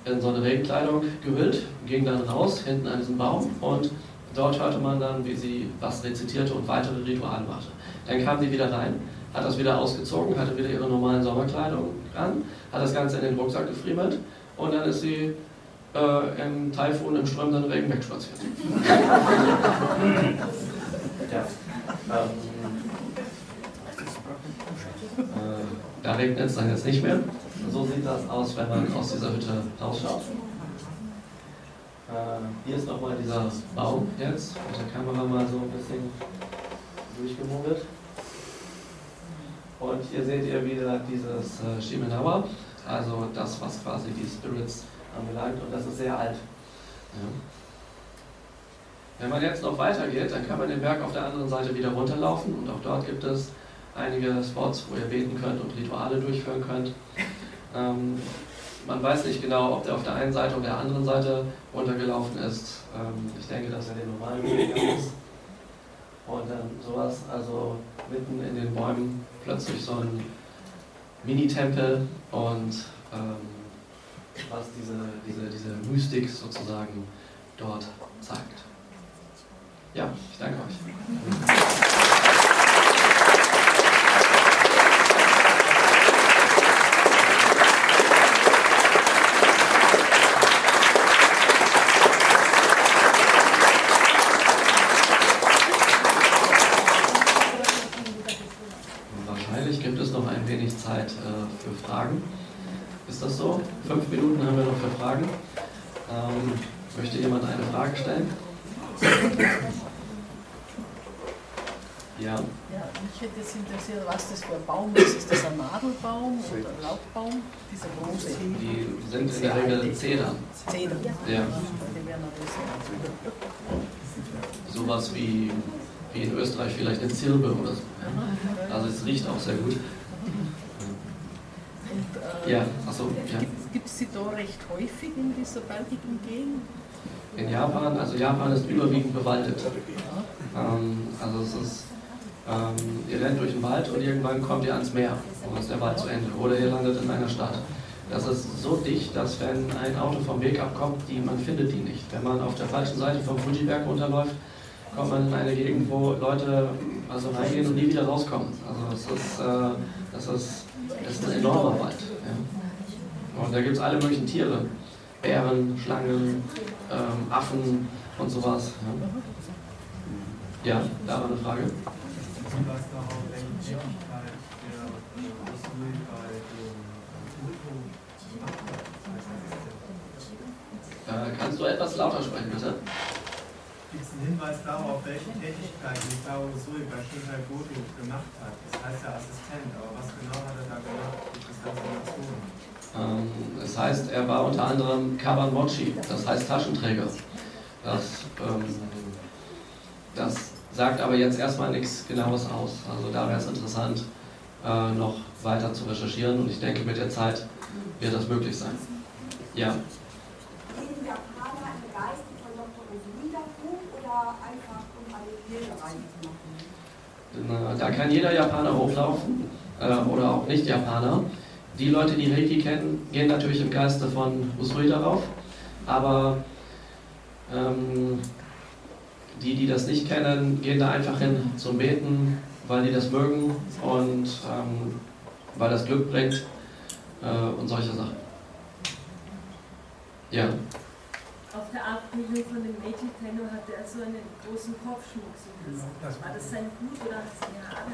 in so eine Regenkleidung gehüllt, ging dann raus, hinten an diesem Baum und dort hörte man dann, wie sie was rezitierte und weitere Rituale machte. Dann kam sie wieder rein, hat das wieder ausgezogen, hatte wieder ihre normalen Sommerkleidung an, hat das Ganze in den Rucksack gefriemelt und dann ist sie äh, im Taifun, im strömenden Regen wegspaziert. ja. Ähm, äh, da regnet es dann jetzt nicht mehr. So sieht das aus, wenn man aus dieser Hütte rausschaut. Äh, hier ist nochmal dieser Baum jetzt, mit der Kamera mal so ein bisschen durchgemogelt. Und hier seht ihr wieder dieses äh, Shimenawa, also das, was quasi die Spirits anbelangt, und das ist sehr alt. Ja. Wenn man jetzt noch weitergeht, dann kann man den Berg auf der anderen Seite wieder runterlaufen und auch dort gibt es einige Spots, wo ihr beten könnt und Rituale durchführen könnt. Ähm, man weiß nicht genau, ob der auf der einen Seite oder der anderen Seite runtergelaufen ist. Ähm, ich denke, dass er den normalen Weg ist. Und dann sowas, also mitten in den Bäumen plötzlich so ein Mini-Tempel und ähm, was diese, diese, diese Mystik sozusagen dort zeigt. Ja, ich danke euch. Zeit äh, für Fragen. Ist das so? Fünf Minuten haben wir noch für Fragen. Ähm, möchte jemand eine Frage stellen? Ja. ja. Mich hätte jetzt was das für ein Baum ist. Ist das ein Nadelbaum oder ein Laubbaum? Dieser große. Die sind in der Regel Zedern. Zedern? Ja. Sowas wie, wie in Österreich vielleicht eine Zirbe oder so. Also es riecht auch sehr gut. Ja, achso. Ja. Gibt es sie da recht häufig in dieser bergigen Gegend? In Japan, also Japan ist überwiegend bewaldet. Ähm, also es ist, ähm, ihr rennt durch den Wald und irgendwann kommt ihr ans Meer und ist der Wald zu Ende. Oder ihr landet in einer Stadt. Das ist so dicht, dass wenn ein Auto vom Weg abkommt, die, man findet die nicht. Wenn man auf der falschen Seite vom Fujiberg runterläuft, kommt man in eine Gegend, wo Leute also reingehen und nie wieder rauskommen. Also das ist, äh, das ist, das ist ein enormer Wald. Und da gibt es alle möglichen Tiere. Bären, Schlangen, ähm, Affen und sowas. Ja, ja da war eine Frage. Äh, kannst du etwas lauter sprechen, bitte? Gibt es einen Hinweis darauf, welche Tätigkeiten Tao Sui bei Shinkai Goto gemacht hat? Das heißt ja Assistent, aber was genau hat er da gemacht? Gibt es da Informationen? Ähm, das heißt, er war unter anderem Kabanmochi, das heißt Taschenträger. Das, ähm, das sagt aber jetzt erstmal nichts Genaues aus. Also da wäre es interessant, äh, noch weiter zu recherchieren und ich denke, mit der Zeit wird das möglich sein. Ja. Da kann jeder Japaner hochlaufen äh, oder auch Nicht-Japaner. Die Leute, die Reiki kennen, gehen natürlich im Geiste von Usui darauf, aber ähm, die, die das nicht kennen, gehen da einfach hin zum Beten, weil die das mögen und ähm, weil das Glück bringt äh, und solche Sachen. Ja. Auf der nur von dem Tenno, hatte er so einen großen Kopfschmuck. Das, war das sein Hut oder hat es eine Haare?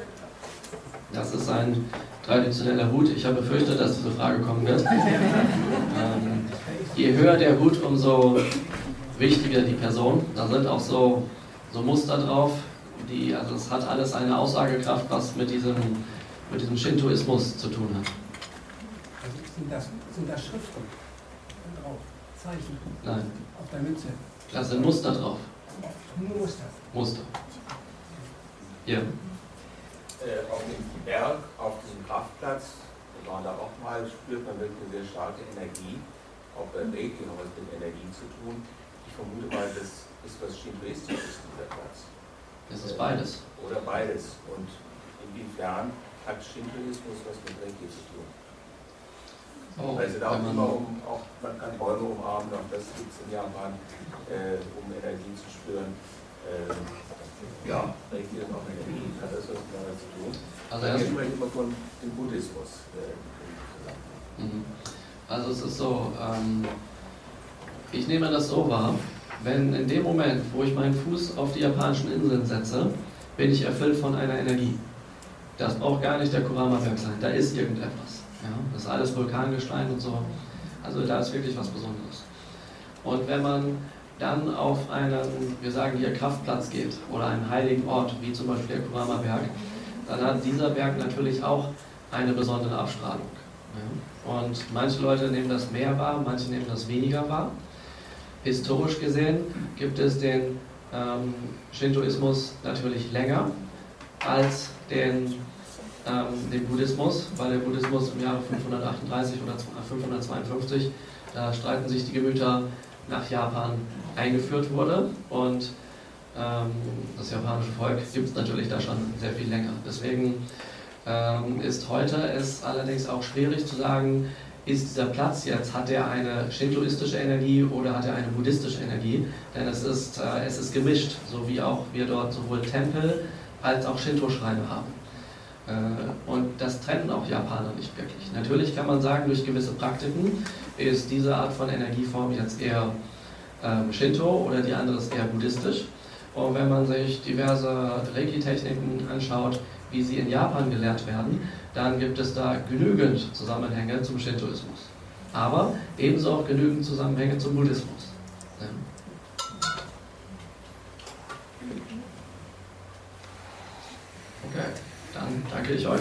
Das ist ein traditioneller Hut. Ich habe befürchtet, dass diese Frage kommen wird. ähm, je höher der Hut, umso wichtiger die Person. Da sind auch so, so Muster drauf. Die, also es hat alles eine Aussagekraft, was mit diesem, mit diesem Shintoismus zu tun hat. Also sind das, sind das Schriften drauf? Zeichen? Nein. Auf der Mütze? Da sind Muster drauf. Nur Muster? Muster. Ja. Äh, auf dem Berg, auf diesem Kraftplatz, wir waren da auch mal, spürt man wirklich eine sehr starke Energie. Auch bei Reiki hat was mit Energie zu tun. Vermute mal, das ist was Shintoistisches, dieser Platz. Es ist beides. Oder beides. Und inwiefern hat Shintoismus was mit Reiki zu tun? Oh, also da auch immer um, auch, man kann Bäume umarmen, auch das gibt es in Japan, äh, um Energie zu spüren. Äh, ja, Reiki ist auch Energie, hat das was damit zu tun? Also erst sprechen immer von dem Buddhismus. Äh, mhm. also es ist so, ähm, ich nehme das so wahr, wenn in dem Moment, wo ich meinen Fuß auf die japanischen Inseln setze, bin ich erfüllt von einer Energie. Das braucht gar nicht der Kurama-Berg sein, da ist irgendetwas. Ja? Das ist alles Vulkangestein und so. Also da ist wirklich was Besonderes. Und wenn man dann auf einen, wir sagen hier Kraftplatz geht oder einen heiligen Ort, wie zum Beispiel der Kurama-Berg, dann hat dieser Berg natürlich auch eine besondere Abstrahlung. Ja? Und manche Leute nehmen das mehr wahr, manche nehmen das weniger wahr. Historisch gesehen gibt es den ähm, Shintoismus natürlich länger als den, ähm, den Buddhismus, weil der Buddhismus im Jahre 538 oder 552, da streiten sich die Gemüter nach Japan eingeführt wurde und ähm, das japanische Volk gibt es natürlich da schon sehr viel länger. Deswegen ähm, ist heute es allerdings auch schwierig zu sagen, ist dieser Platz jetzt, hat er eine shintoistische Energie oder hat er eine buddhistische Energie? Denn es ist, äh, es ist gemischt, so wie auch wir dort sowohl Tempel als auch Shinto-Schreine haben. Äh, und das trennen auch Japaner nicht wirklich. Natürlich kann man sagen, durch gewisse Praktiken ist diese Art von Energieform jetzt eher ähm, Shinto oder die andere ist eher buddhistisch. Und wenn man sich diverse Reiki-Techniken anschaut, wie sie in Japan gelehrt werden, dann gibt es da genügend Zusammenhänge zum Shintoismus. Aber ebenso auch genügend Zusammenhänge zum Buddhismus. Okay, dann danke ich euch.